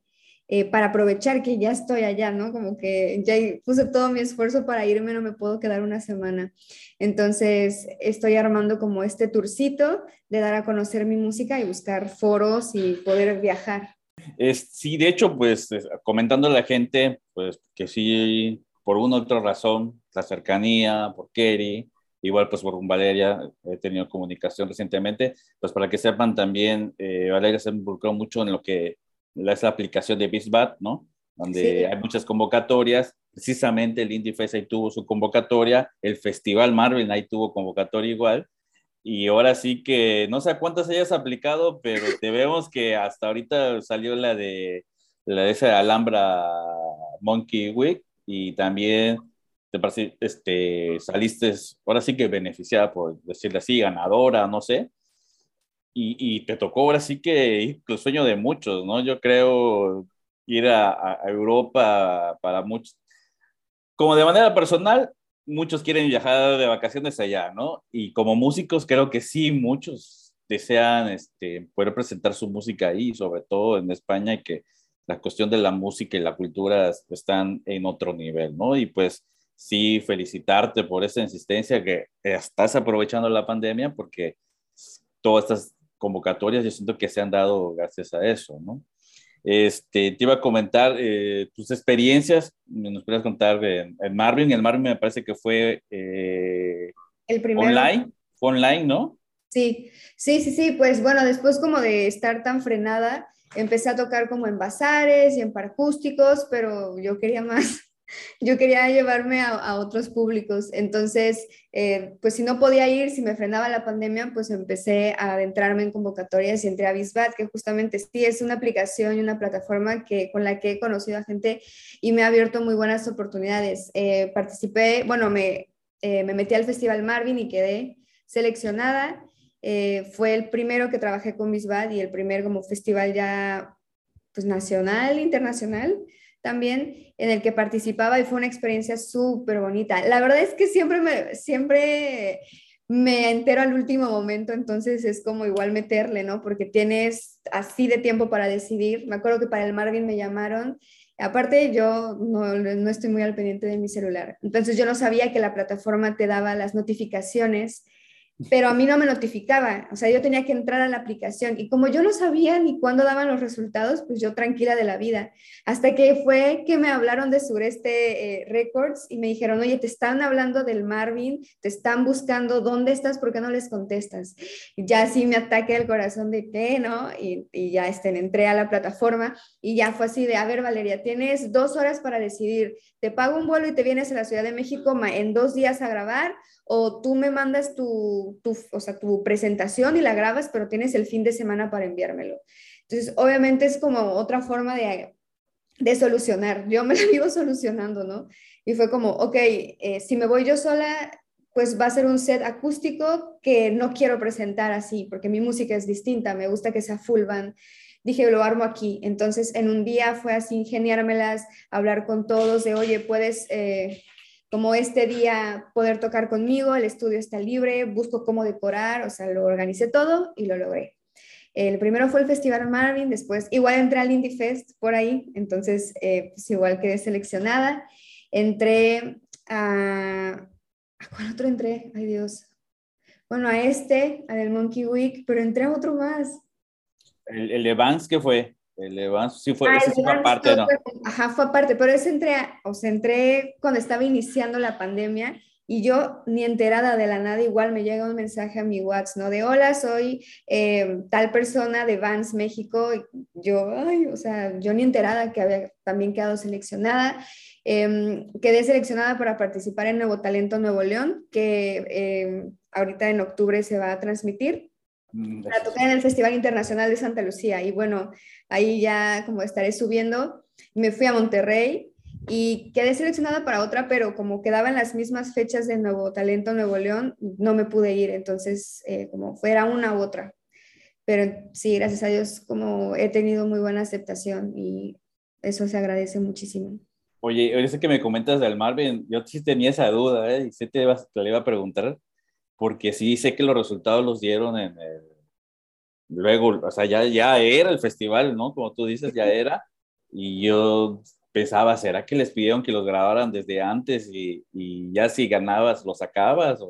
Eh, para aprovechar que ya estoy allá, ¿no? Como que ya puse todo mi esfuerzo para irme, no me puedo quedar una semana. Entonces, estoy armando como este tourcito de dar a conocer mi música y buscar foros y poder viajar. Es, sí, de hecho, pues comentando a la gente, pues que sí, por una u otra razón, la cercanía, por Kerry, Igual, pues por Valeria he tenido comunicación recientemente, pues para que sepan también, eh, Valeria se involucró mucho en lo que es la aplicación de BizBat, ¿no? Donde hay muchas convocatorias. Precisamente el Indie Fest ahí tuvo su convocatoria, el Festival Marvel ahí tuvo convocatoria igual. Y ahora sí que no sé cuántas hayas aplicado, pero te vemos que hasta ahorita salió la de la de esa Alhambra Monkey Week y también te este, saliste, ahora sí que beneficiada, por decirle así, ganadora, no sé, y, y te tocó ahora sí que el sueño de muchos, ¿no? Yo creo ir a, Europa para muchos, como de manera personal, muchos quieren viajar de vacaciones allá, ¿no? Y como músicos, creo que sí, muchos desean este, poder presentar su música ahí, sobre todo en España, y que la cuestión de la música y la cultura están en otro nivel, ¿no? Y pues sí felicitarte por esa insistencia que estás aprovechando la pandemia porque todas estas convocatorias yo siento que se han dado gracias a eso, ¿no? Este, te iba a comentar eh, tus experiencias, nos puedes contar en, Marvin, el Marvin me parece que fue eh, el primero. online, fue online, ¿no? Sí, sí, sí, sí, pues bueno, después como de estar tan frenada, empecé a tocar como en bazares y en paracústicos, pero yo quería más yo quería llevarme a, otros públicos. Entonces, eh, pues si no podía ir, si me frenaba la pandemia, pues empecé a adentrarme en convocatorias y entré a Bisbat, que justamente sí es una aplicación y una plataforma que, con la que he conocido a gente y me ha abierto muy buenas oportunidades. Eh, participé, bueno, me, eh, me metí al Festival Marvin y quedé seleccionada. fue el primero que trabajé con Bisbat y el primer como festival ya pues nacional, internacional también en el que participaba y fue una experiencia súper bonita. La verdad es que siempre me, siempre me entero al último momento, entonces es como igual meterle, ¿no? Porque tienes así de tiempo para decidir. Me acuerdo que para el Marvin me llamaron. Aparte, yo no, no estoy muy al pendiente de mi celular. Entonces yo no sabía que la plataforma te daba las notificaciones pero a mí no me notificaba, o sea, yo tenía que entrar a la aplicación y como yo no sabía ni cuándo daban los resultados, pues yo tranquila de la vida, hasta que fue que me hablaron de Sureste eh, Records y me dijeron, oye, te están hablando del Marvin, te están buscando, ¿dónde estás? ¿Por qué no les contestas? Ya así me ataque el corazón de qué, ¿no? Y, ya estén, entré a la plataforma y ya fue así de, a ver, Valeria, tienes dos horas para decidir, te pago un vuelo y te vienes a la Ciudad de México en dos días a grabar o tú me mandas tu, tu, o sea, tu presentación y la grabas, pero tienes el fin de semana para enviármelo. Entonces, obviamente es como otra forma de, de solucionar. Yo me la vivo solucionando, ¿no? Y fue como, ok, eh, si me voy yo sola, pues va a ser un set acústico que no quiero presentar así, porque mi música es distinta, me gusta que sea full band. Dije, lo armo aquí. Entonces, en un día fue así, ingeniármelas, hablar con todos de, oye, puedes... Eh, como este día poder tocar conmigo, el estudio está libre, busco cómo decorar, o sea, lo organicé todo y lo logré. El primero fue el Festival Marvin, después igual entré al Indie Fest por ahí, entonces eh, pues igual quedé seleccionada. Entré a... ¿A cuál otro entré? Ay Dios. Bueno, a este, al del Monkey Week, pero entré a otro más. ¿El, el de Vance qué fue? El Evans sí fue, ah, fue aparte, ¿no? Ajá, fue aparte, pero ese entré, o sea, entré cuando estaba iniciando la pandemia y yo ni enterada de la nada, igual me llega un mensaje a mi WhatsApp, ¿no? De hola, soy eh, tal persona de Vans México. yo, ay, o sea, yo ni enterada que había también quedado seleccionada. Em, quedé seleccionada para participar en Nuevo Talento Nuevo León, que em, ahorita en octubre se va a transmitir. Mm, para tocar en el Festival Internacional de Santa Lucía. Y bueno, ahí ya como estaré subiendo, me fui a Monterrey y quedé seleccionada para otra, pero como quedaban las mismas fechas de Nuevo Talento Nuevo León, no me pude ir, entonces eh, como fuera una u otra. Pero sí, gracias a Dios, como he tenido muy buena aceptación y eso se agradece muchísimo. Oye, ahorita que me comentas del Marvin, yo sí tenía esa duda, ¿eh? Y sé te, te le iba a preguntar, porque sí sé que los resultados los dieron en el, luego, o sea, ya, ya era el festival, ¿no? Como tú dices, ya era, y yo pensaba, ¿será que les pidieron que los grabaran desde antes y, y ya si ganabas lo sacabas?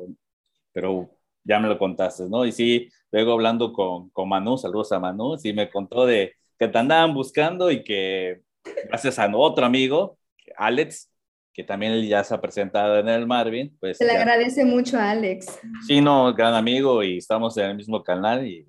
Pero ya me lo contaste, ¿no? Y sí, luego hablando con, con Manu, saludos a Manu, sí me contó de que te andaban buscando y que gracias a otro amigo, Alex, que también ya se ha presentado en el Marvin. Pues Se le agradece mucho a Alex. Sí, no, gran amigo y estamos en el mismo canal y,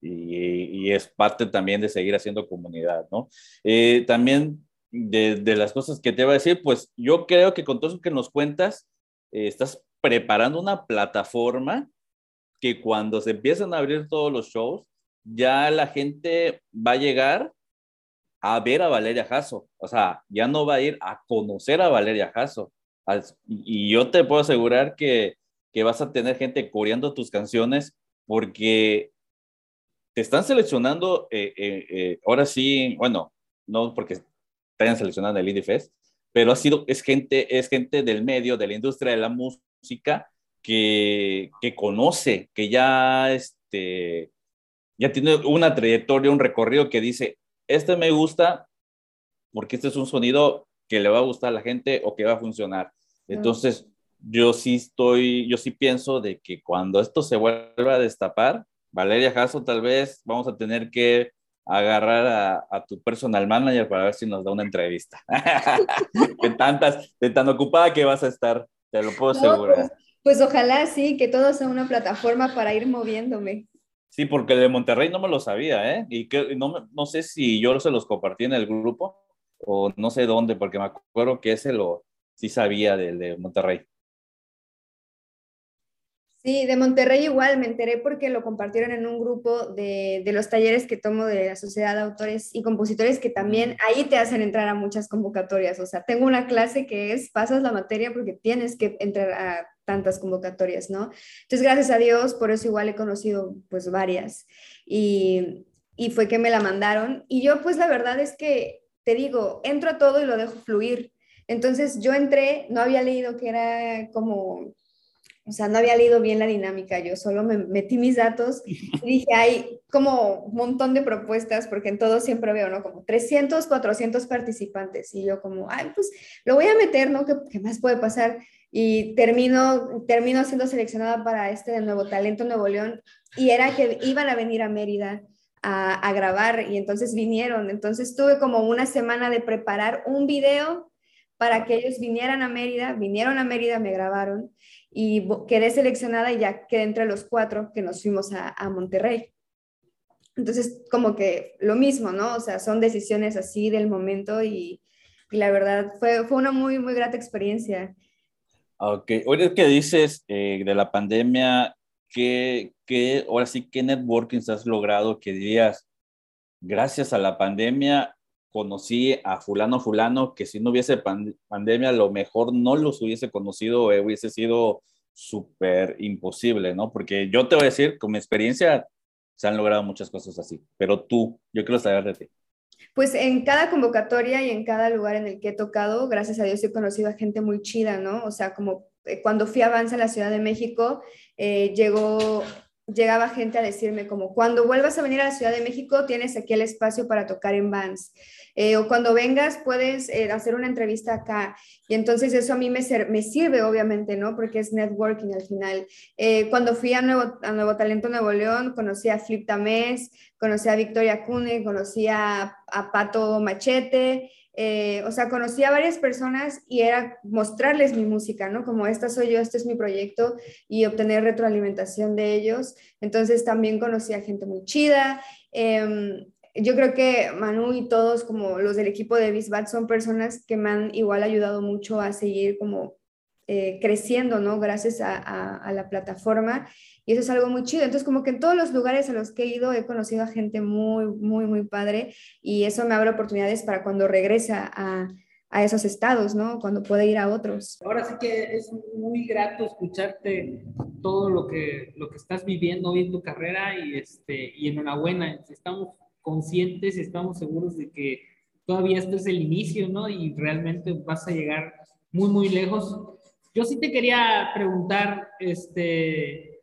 y, es parte también de seguir haciendo comunidad, ¿no? Eh, también de, de, las cosas que te iba a decir, pues yo creo que con todo eso que nos cuentas, eh, estás preparando una plataforma que cuando se empiezan a abrir todos los shows, ya la gente va a llegar a ver a Valeria Jasso. O sea, ya no va a ir a conocer a Valeria Jasso. Y yo te puedo asegurar que, que vas a tener gente cubriendo tus canciones porque te están seleccionando, eh, eh, eh, ahora sí, bueno, no porque te hayan seleccionado el Indie Fest, pero ha sido, es gente, es gente del medio, de la industria de la música, que, que conoce, que ya, este, ya tiene una trayectoria, un recorrido que dice, este me gusta porque este es un sonido que le va a gustar a la gente o que va a funcionar. Entonces, yo sí estoy, yo sí pienso de que cuando esto se vuelva a destapar, Valeria Jasso, tal vez vamos a tener que agarrar a, tu personal manager para ver si nos da una entrevista. de tantas, de tan ocupada que vas a estar, te lo puedo asegurar. Pues, pues, ojalá sí, que todo sea una plataforma para ir moviéndome. Sí, porque el de Monterrey no me lo sabía, ¿eh? Y que, no, no sé si yo se los compartí en el grupo o no sé dónde, porque me acuerdo que ese lo sí sabía del de Monterrey. Sí, de Monterrey igual, me enteré porque lo compartieron en un grupo de, los talleres que tomo de la Sociedad de Autores y Compositores, que también ahí te hacen entrar a muchas convocatorias. O sea, tengo una clase que es, pasas la materia porque tienes que entrar a tantas convocatorias, ¿no? Entonces, gracias a Dios, por eso igual he conocido pues varias. Y, y fue que me la mandaron. Y yo pues la verdad es que, te digo, entro a todo y lo dejo fluir. Entonces yo entré, no había leído que era como o sea, no había leído bien la dinámica, yo solo me metí mis datos y dije, hay como un montón de propuestas, porque en todo siempre veo, ¿no? Como 300, 400 participantes y yo como, ay, pues lo voy a meter, ¿no? ¿Qué, qué más puede pasar? Y termino, termino siendo seleccionada para este de Nuevo Talento Nuevo León y era que iban a venir a Mérida a, a grabar y entonces vinieron. Entonces tuve como una semana de preparar un video para que ellos vinieran a Mérida, vinieron a Mérida, me grabaron y quedé seleccionada y ya quedé entre los cuatro que nos fuimos a, a Monterrey. Entonces, como que lo mismo, ¿no? O sea, son decisiones así del momento y, y la verdad fue, fue una muy, muy grata experiencia. Ok, ahora que dices eh, de la pandemia, ¿qué, ¿qué, ahora sí, qué networking has logrado que dirías, gracias a la pandemia conocí a fulano fulano que si no hubiese pandemia a lo mejor no los hubiese conocido o hubiese sido súper imposible, ¿no? Porque yo te voy a decir, con mi experiencia se han logrado muchas cosas así, pero tú, yo quiero saber de ti. Pues en cada convocatoria y en cada lugar en el que he tocado, gracias a Dios he conocido a gente muy chida, ¿no? O sea, como eh, cuando fui a Avanza en la Ciudad de México, eh, llegó llegaba gente a decirme como, cuando vuelvas a venir a la Ciudad de México, tienes aquí el espacio para tocar en Vans. Eh, o cuando vengas, puedes eh, hacer una entrevista acá. Y entonces eso a mí me, me, sirve, obviamente, ¿no? Porque es networking al final. Eh, cuando fui a Nuevo, a Nuevo Talento Nuevo León, conocí a Flip Tamés, conocí a Victoria Cune, conocí a, a Pato Machete. O sea, conocí a varias personas y era mostrarles mi música, ¿no? Como esta soy yo, este es mi proyecto y obtener retroalimentación de ellos. Entonces también conocí a gente muy chida. Em, yo creo que Manu y todos como los del equipo de Bisbat son personas que me han igual ayudado mucho a seguir como eh, creciendo, ¿no? Gracias a, la plataforma. Y eso es algo muy chido. Entonces, como que en todos los lugares a los que he ido he conocido a gente muy, muy, muy padre y eso me abre oportunidades para cuando regresa a, a esos estados, ¿no? Cuando puede ir a otros. Ahora sí que es muy grato escucharte todo lo que, lo que estás viviendo hoy en tu carrera y, este, y enhorabuena. Estamos conscientes, estamos seguros de que todavía esto es el inicio, ¿no? Y realmente vas a llegar muy, muy lejos. Yo sí te quería preguntar, este,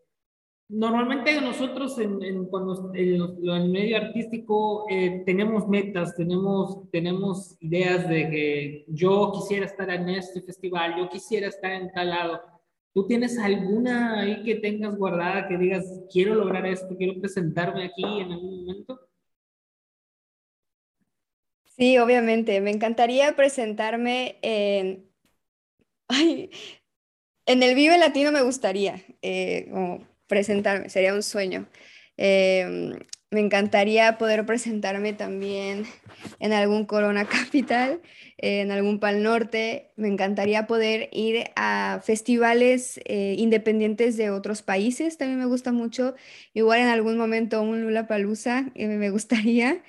normalmente nosotros en, cuando en, el medio artístico eh, tenemos metas, tenemos, tenemos ideas de que yo quisiera estar en este festival, yo quisiera estar en tal lado. ¿Tú tienes alguna ahí que tengas guardada que digas, quiero lograr esto, quiero presentarme aquí en algún momento? Sí, obviamente. Me encantaría presentarme en... en el Vive Latino me gustaría eh, presentarme, sería un sueño. Em, me encantaría poder presentarme también en algún Corona Capital, en algún Pal Norte. Me encantaría poder ir a festivales eh, independientes de otros países, también me gusta mucho. Igual en algún momento un Lula Palusa, eh, me gustaría.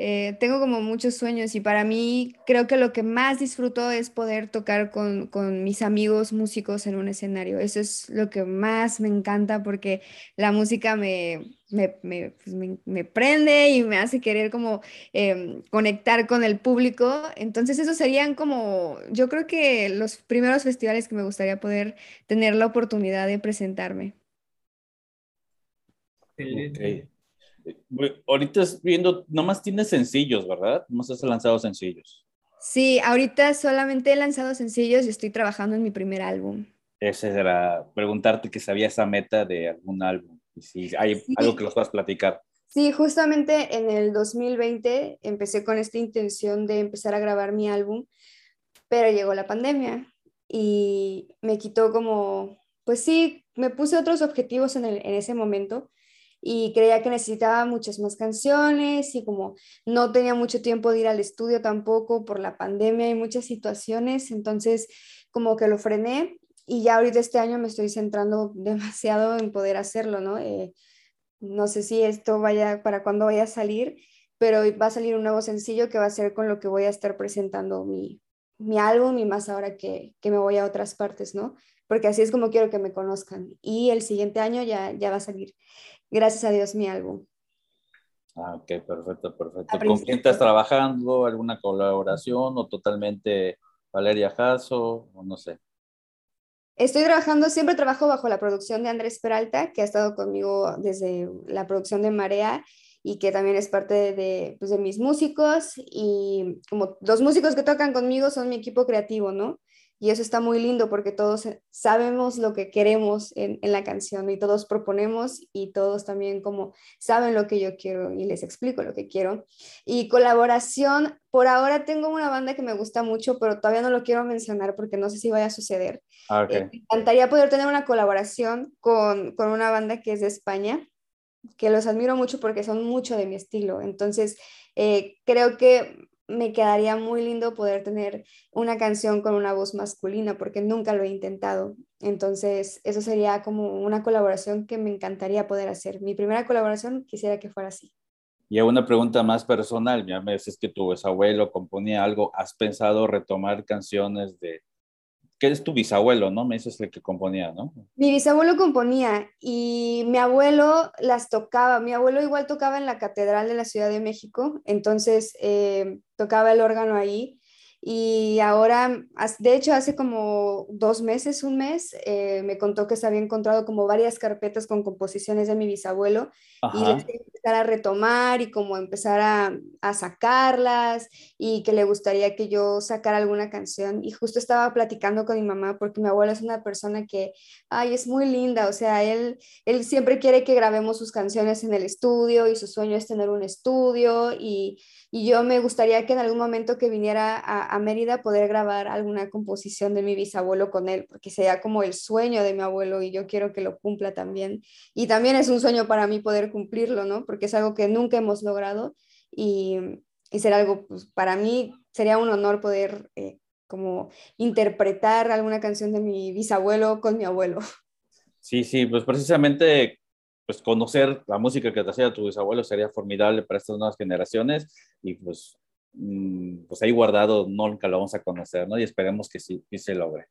Eh, tengo como muchos sueños y para mí creo que lo que más disfruto es poder tocar con, con, mis amigos músicos en un escenario. Eso es lo que más me encanta porque la música me, me, me, pues me, prende y me hace querer como em, conectar con el público. Entonces esos serían como, yo creo que los primeros festivales que me gustaría poder tener la oportunidad de presentarme. Ahorita viendo, nomás tienes sencillos, ¿verdad? Nomás has lanzado sencillos. Sí, ahorita solamente he lanzado sencillos y estoy trabajando en mi primer álbum. Ese era preguntarte que sabía esa meta de algún álbum. Si hay algo que los puedas platicar. Sí, justamente en el 2020 empecé con esta intención de empezar a grabar mi álbum, pero llegó la pandemia y me quitó como, pues sí, me puse otros objetivos en, en ese momento y creía que necesitaba muchas más canciones y como no tenía mucho tiempo de ir al estudio tampoco por la pandemia y muchas situaciones, entonces como que lo frené y ya ahorita este año me estoy centrando demasiado en poder hacerlo, ¿no? Eh, no sé si esto vaya para cuándo vaya a salir, pero va a salir un nuevo sencillo que va a ser con lo que voy a estar presentando mi, mi álbum y más ahora que, que, me voy a otras partes, ¿no? Porque así es como quiero que me conozcan. Y el siguiente año ya, ya va a salir, gracias a Dios, mi álbum. Ah, ok, perfecto, perfecto. ¿Con quién estás trabajando? ¿Alguna colaboración o totalmente Valeria Jasso o no sé? Estoy trabajando, siempre trabajo bajo la producción de Andrés Peralta, que ha estado conmigo desde la producción de Marea y que también es parte de, pues, de mis músicos. Y como los músicos que tocan conmigo son mi equipo creativo, ¿no? Y eso está muy lindo porque todos sabemos lo que queremos en, en, la canción y todos proponemos y todos también como saben lo que yo quiero y les explico lo que quiero. Y colaboración, por ahora tengo una banda que me gusta mucho, pero todavía no lo quiero mencionar porque no sé si vaya a suceder. Ah, okay. eh, me encantaría poder tener una colaboración con, con una banda que es de España, que los admiro mucho porque son mucho de mi estilo. Entonces, eh, creo que me quedaría muy lindo poder tener una canción con una voz masculina porque nunca lo he intentado. Entonces, eso sería como una colaboración que me encantaría poder hacer. Mi primera colaboración quisiera que fuera así. Y una pregunta más personal, ya me dices que tu abuelo componía algo, ¿has pensado retomar canciones de, que es tu bisabuelo, ¿no? Me dices el que componía, ¿no? Mi bisabuelo componía y mi abuelo las tocaba. Mi abuelo igual tocaba en la Catedral de la Ciudad de México, entonces eh, tocaba el órgano ahí. Y ahora, de hecho, hace como dos meses, un mes, eh, me contó que se había encontrado como varias carpetas con composiciones de mi bisabuelo Ajá. y las empezar a retomar y como empezar a, a, sacarlas y que le gustaría que yo sacara alguna canción. Y justo estaba platicando con mi mamá porque mi abuelo es una persona que, ay, es muy linda, o sea, él, él siempre quiere que grabemos sus canciones en el estudio y su sueño es tener un estudio y y yo me gustaría que en algún momento que viniera a, a, Mérida poder grabar alguna composición de mi bisabuelo con él, porque sería como el sueño de mi abuelo y yo quiero que lo cumpla también. Y también es un sueño para mí poder cumplirlo, ¿no? Porque es algo que nunca hemos logrado y, y será algo, pues para mí sería un honor poder eh, como interpretar alguna canción de mi bisabuelo con mi abuelo. Sí, sí, pues precisamente pues conocer la música que te hacía tu bisabuelo sería formidable para estas nuevas generaciones y pues, mmm, pues ahí guardado nunca lo vamos a conocer, ¿no? Y esperemos que sí, que se logre.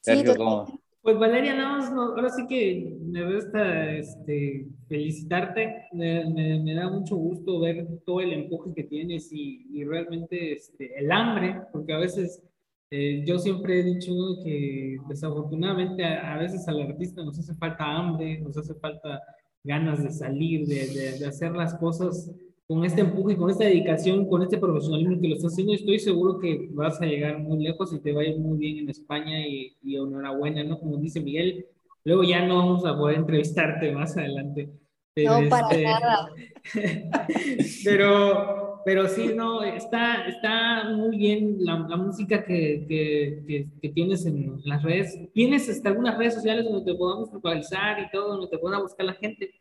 Sergio, ¿cómo? Pues Valeria, nada más, no, ahora sí que me resta este, felicitarte, me, me, me, da mucho gusto ver todo el empuje que tienes y, y realmente este, el hambre, porque a veces eh, yo siempre he dicho que desafortunadamente a, a, veces al artista nos hace falta hambre, nos hace falta ganas de salir, de, de, de, hacer las cosas con este empuje, con esta dedicación, con este profesionalismo que lo estás haciendo. Estoy seguro que vas a llegar muy lejos y te va a ir muy bien en España y, y enhorabuena, ¿no? Como dice Miguel, luego ya no vamos a poder entrevistarte más adelante. Pero no, para este, nada. pero pero sí, no, está, está muy bien la, la música que, que, que, que, tienes en las redes. ¿Tienes hasta algunas redes sociales donde te podamos localizar y todo, donde te pueda buscar la gente?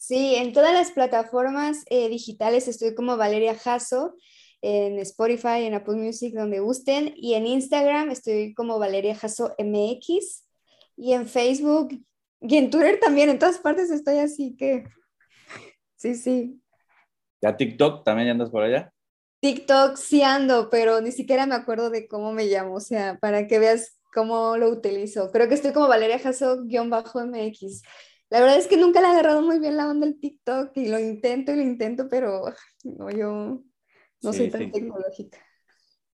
Sí, en todas las plataformas eh, digitales estoy como Valeria Jasso, en Spotify, en Apple Music, donde gusten, y en Instagram estoy como Valeria Jasso MX, y en Facebook, y en Twitter también, en todas partes estoy así que, sí, sí. ¿Ya TikTok también andas por allá? TikTok sí ando, pero ni siquiera me acuerdo de cómo me llamo, o sea, para que veas cómo lo utilizo. Creo que estoy como Valeria Jasso-MX. La verdad es que nunca le he agarrado muy bien la onda del TikTok y lo intento y lo intento, pero no, yo no sí, soy tan sí. tecnológica.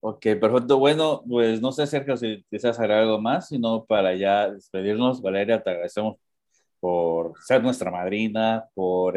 Ok, perfecto. Bueno, pues no sé, Sergio, si deseas agregar algo más, sino para ya despedirnos. Valeria, te agradecemos por ser nuestra madrina, por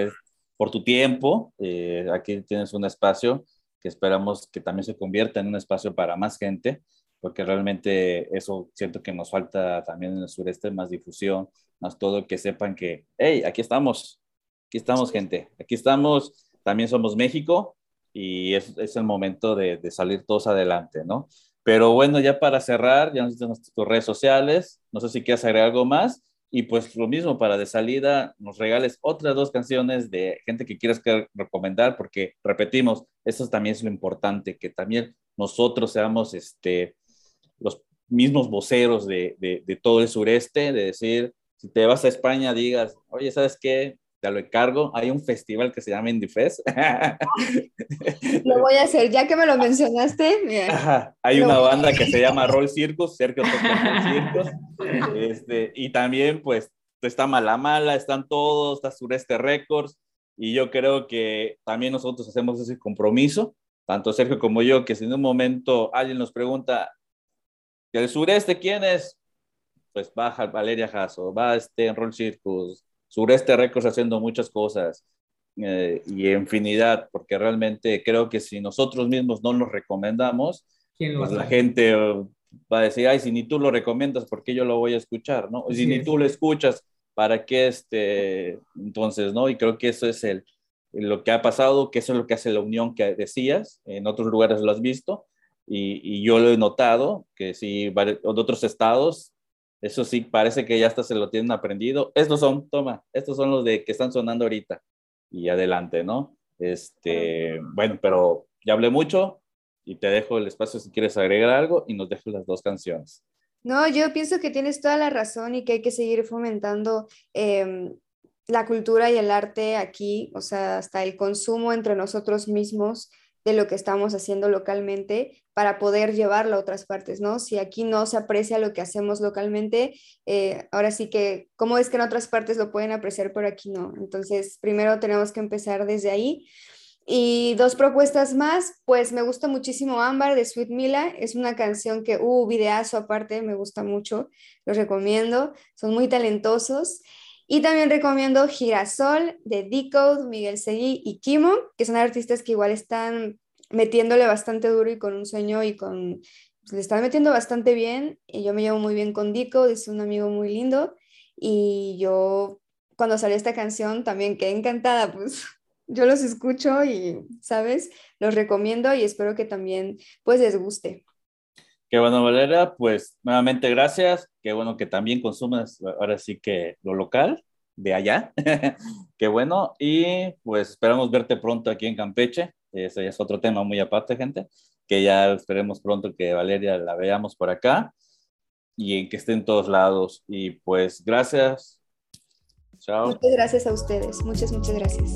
por tu tiempo. Eh, aquí tienes un espacio que esperamos que también se convierta en un espacio para más gente, porque realmente eso siento que nos falta también en el sureste, más difusión, más todo, que sepan que, hey, aquí estamos, aquí estamos gente, aquí estamos, también somos México y es, es el momento de, de, salir todos adelante, ¿no? Pero bueno, ya para cerrar, ya nos tus redes sociales, no sé si quieres agregar algo más. Y pues lo mismo, para de salida, nos regales otras dos canciones de gente que quieras recomendar, porque repetimos, eso también es lo importante, que también nosotros seamos este, los mismos voceros de, de, de todo el sureste, de decir, si te vas a España, digas, oye, ¿sabes qué? te lo encargo. Hay un festival que se llama Indie Fest. Lo voy a hacer, ya que me lo mencionaste. Hay una banda que se llama Roll Circus, Sergio Circus. Este, y también, pues, está Mala Mala, están todos, está Sureste Records. Y yo creo que también nosotros hacemos ese compromiso, tanto Sergio como yo, que si en un momento alguien nos pregunta, ¿del sureste quién es? Pues baja Valeria Jasso, va este en Roll Circus, Sureste Records haciendo muchas cosas eh, y infinidad, porque realmente creo que si nosotros mismos no nos recomendamos, pues la gente va a decir, ay, si ni tú lo recomiendas, ¿por qué yo lo voy a escuchar? ¿no? si ni tú lo escuchas, ¿para qué este? Entonces, ¿no? Y creo que eso es el, lo que ha pasado, que eso es lo que hace la unión que decías, en otros lugares lo has visto, y, y yo lo he notado, que si en otros estados eso sí, parece que ya hasta se lo tienen aprendido. Estos son, toma, estos son los de que están sonando ahorita. Y adelante, ¿no? Este, bueno, pero ya hablé mucho y te dejo el espacio si quieres agregar algo y nos dejo las dos canciones. No, yo pienso que tienes toda la razón y que hay que seguir fomentando em, la cultura y el arte aquí, o sea, hasta el consumo entre nosotros mismos de lo que estamos haciendo localmente para poder llevarlo a otras partes, ¿no? Si aquí no se aprecia lo que hacemos localmente, eh, ahora sí que, ¿cómo es que en otras partes lo pueden apreciar, pero aquí no? Entonces, primero tenemos que empezar desde ahí. Y dos propuestas más, pues me gusta muchísimo Ámbar de Sweet Mila, es una canción que, uh, videazo aparte, me gusta mucho, los recomiendo, son muy talentosos. Y también recomiendo Girasol de Decode, Miguel Seguí y Kimo, que son artistas que igual están metiéndole bastante duro y con un sueño y con... Pues, le están metiendo bastante bien. Y yo me llevo muy bien con Decode, es un amigo muy lindo. Y yo, cuando salió esta canción, también quedé encantada, pues yo los escucho y, ¿sabes? Los recomiendo y espero que también, pues, les guste. Qué bueno, Valeria, pues nuevamente gracias. Qué bueno que también consumes ahora sí que lo local de allá. Qué bueno. Y pues esperamos verte pronto aquí en Campeche. Ese ya es otro tema muy aparte, gente. Que ya esperemos pronto que Valeria la veamos por acá y que esté en todos lados. Y pues gracias. Chao. Muchas gracias a ustedes. Muchas, muchas gracias.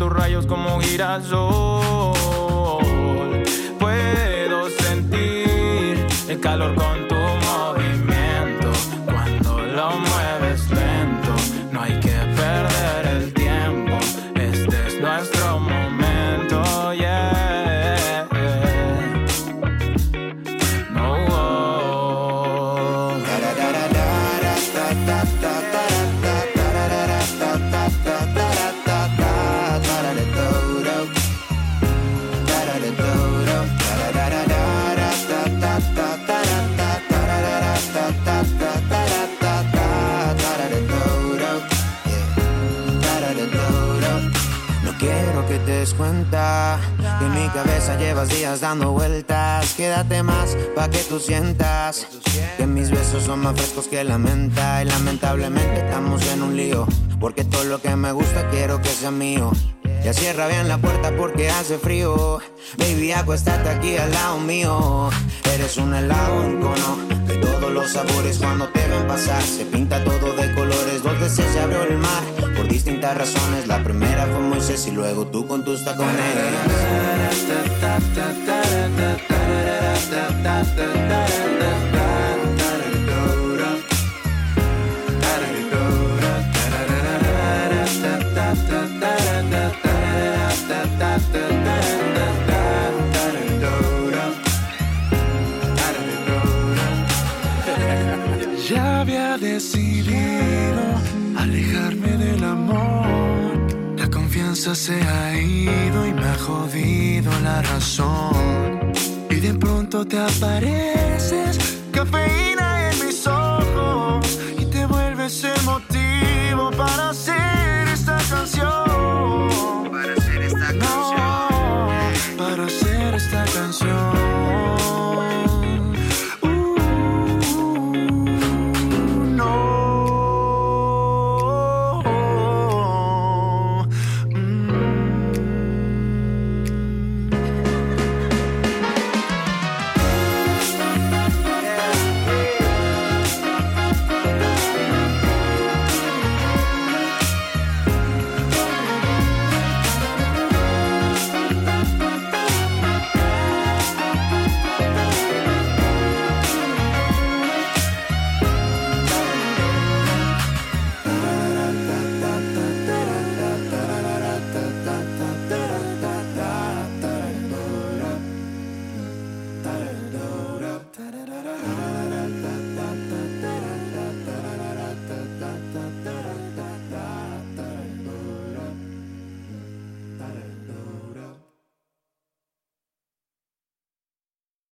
Tus rayos como girasol. En mi cabeza llevas días dando vueltas. Quédate más pa' que tú sientas que mis besos son más frescos que la menta. Y lamentablemente estamos en un lío. Porque todo lo que me gusta quiero que sea mío. Ya cierra bien la puerta porque hace frío. Baby, acuéstate aquí al lado mío. Eres un helado en cono de todos los sabores cuando te ven pasar. Se pinta todo de se abrió el mar. Por distintas razones, la primera fue Moisés y luego tú con tus tacones. La confianza se ha ido y me ha jodido la razón. Y de pronto te apareces, cafeína en mis ojos. Y te vuelves el motivo para hacer esta canción.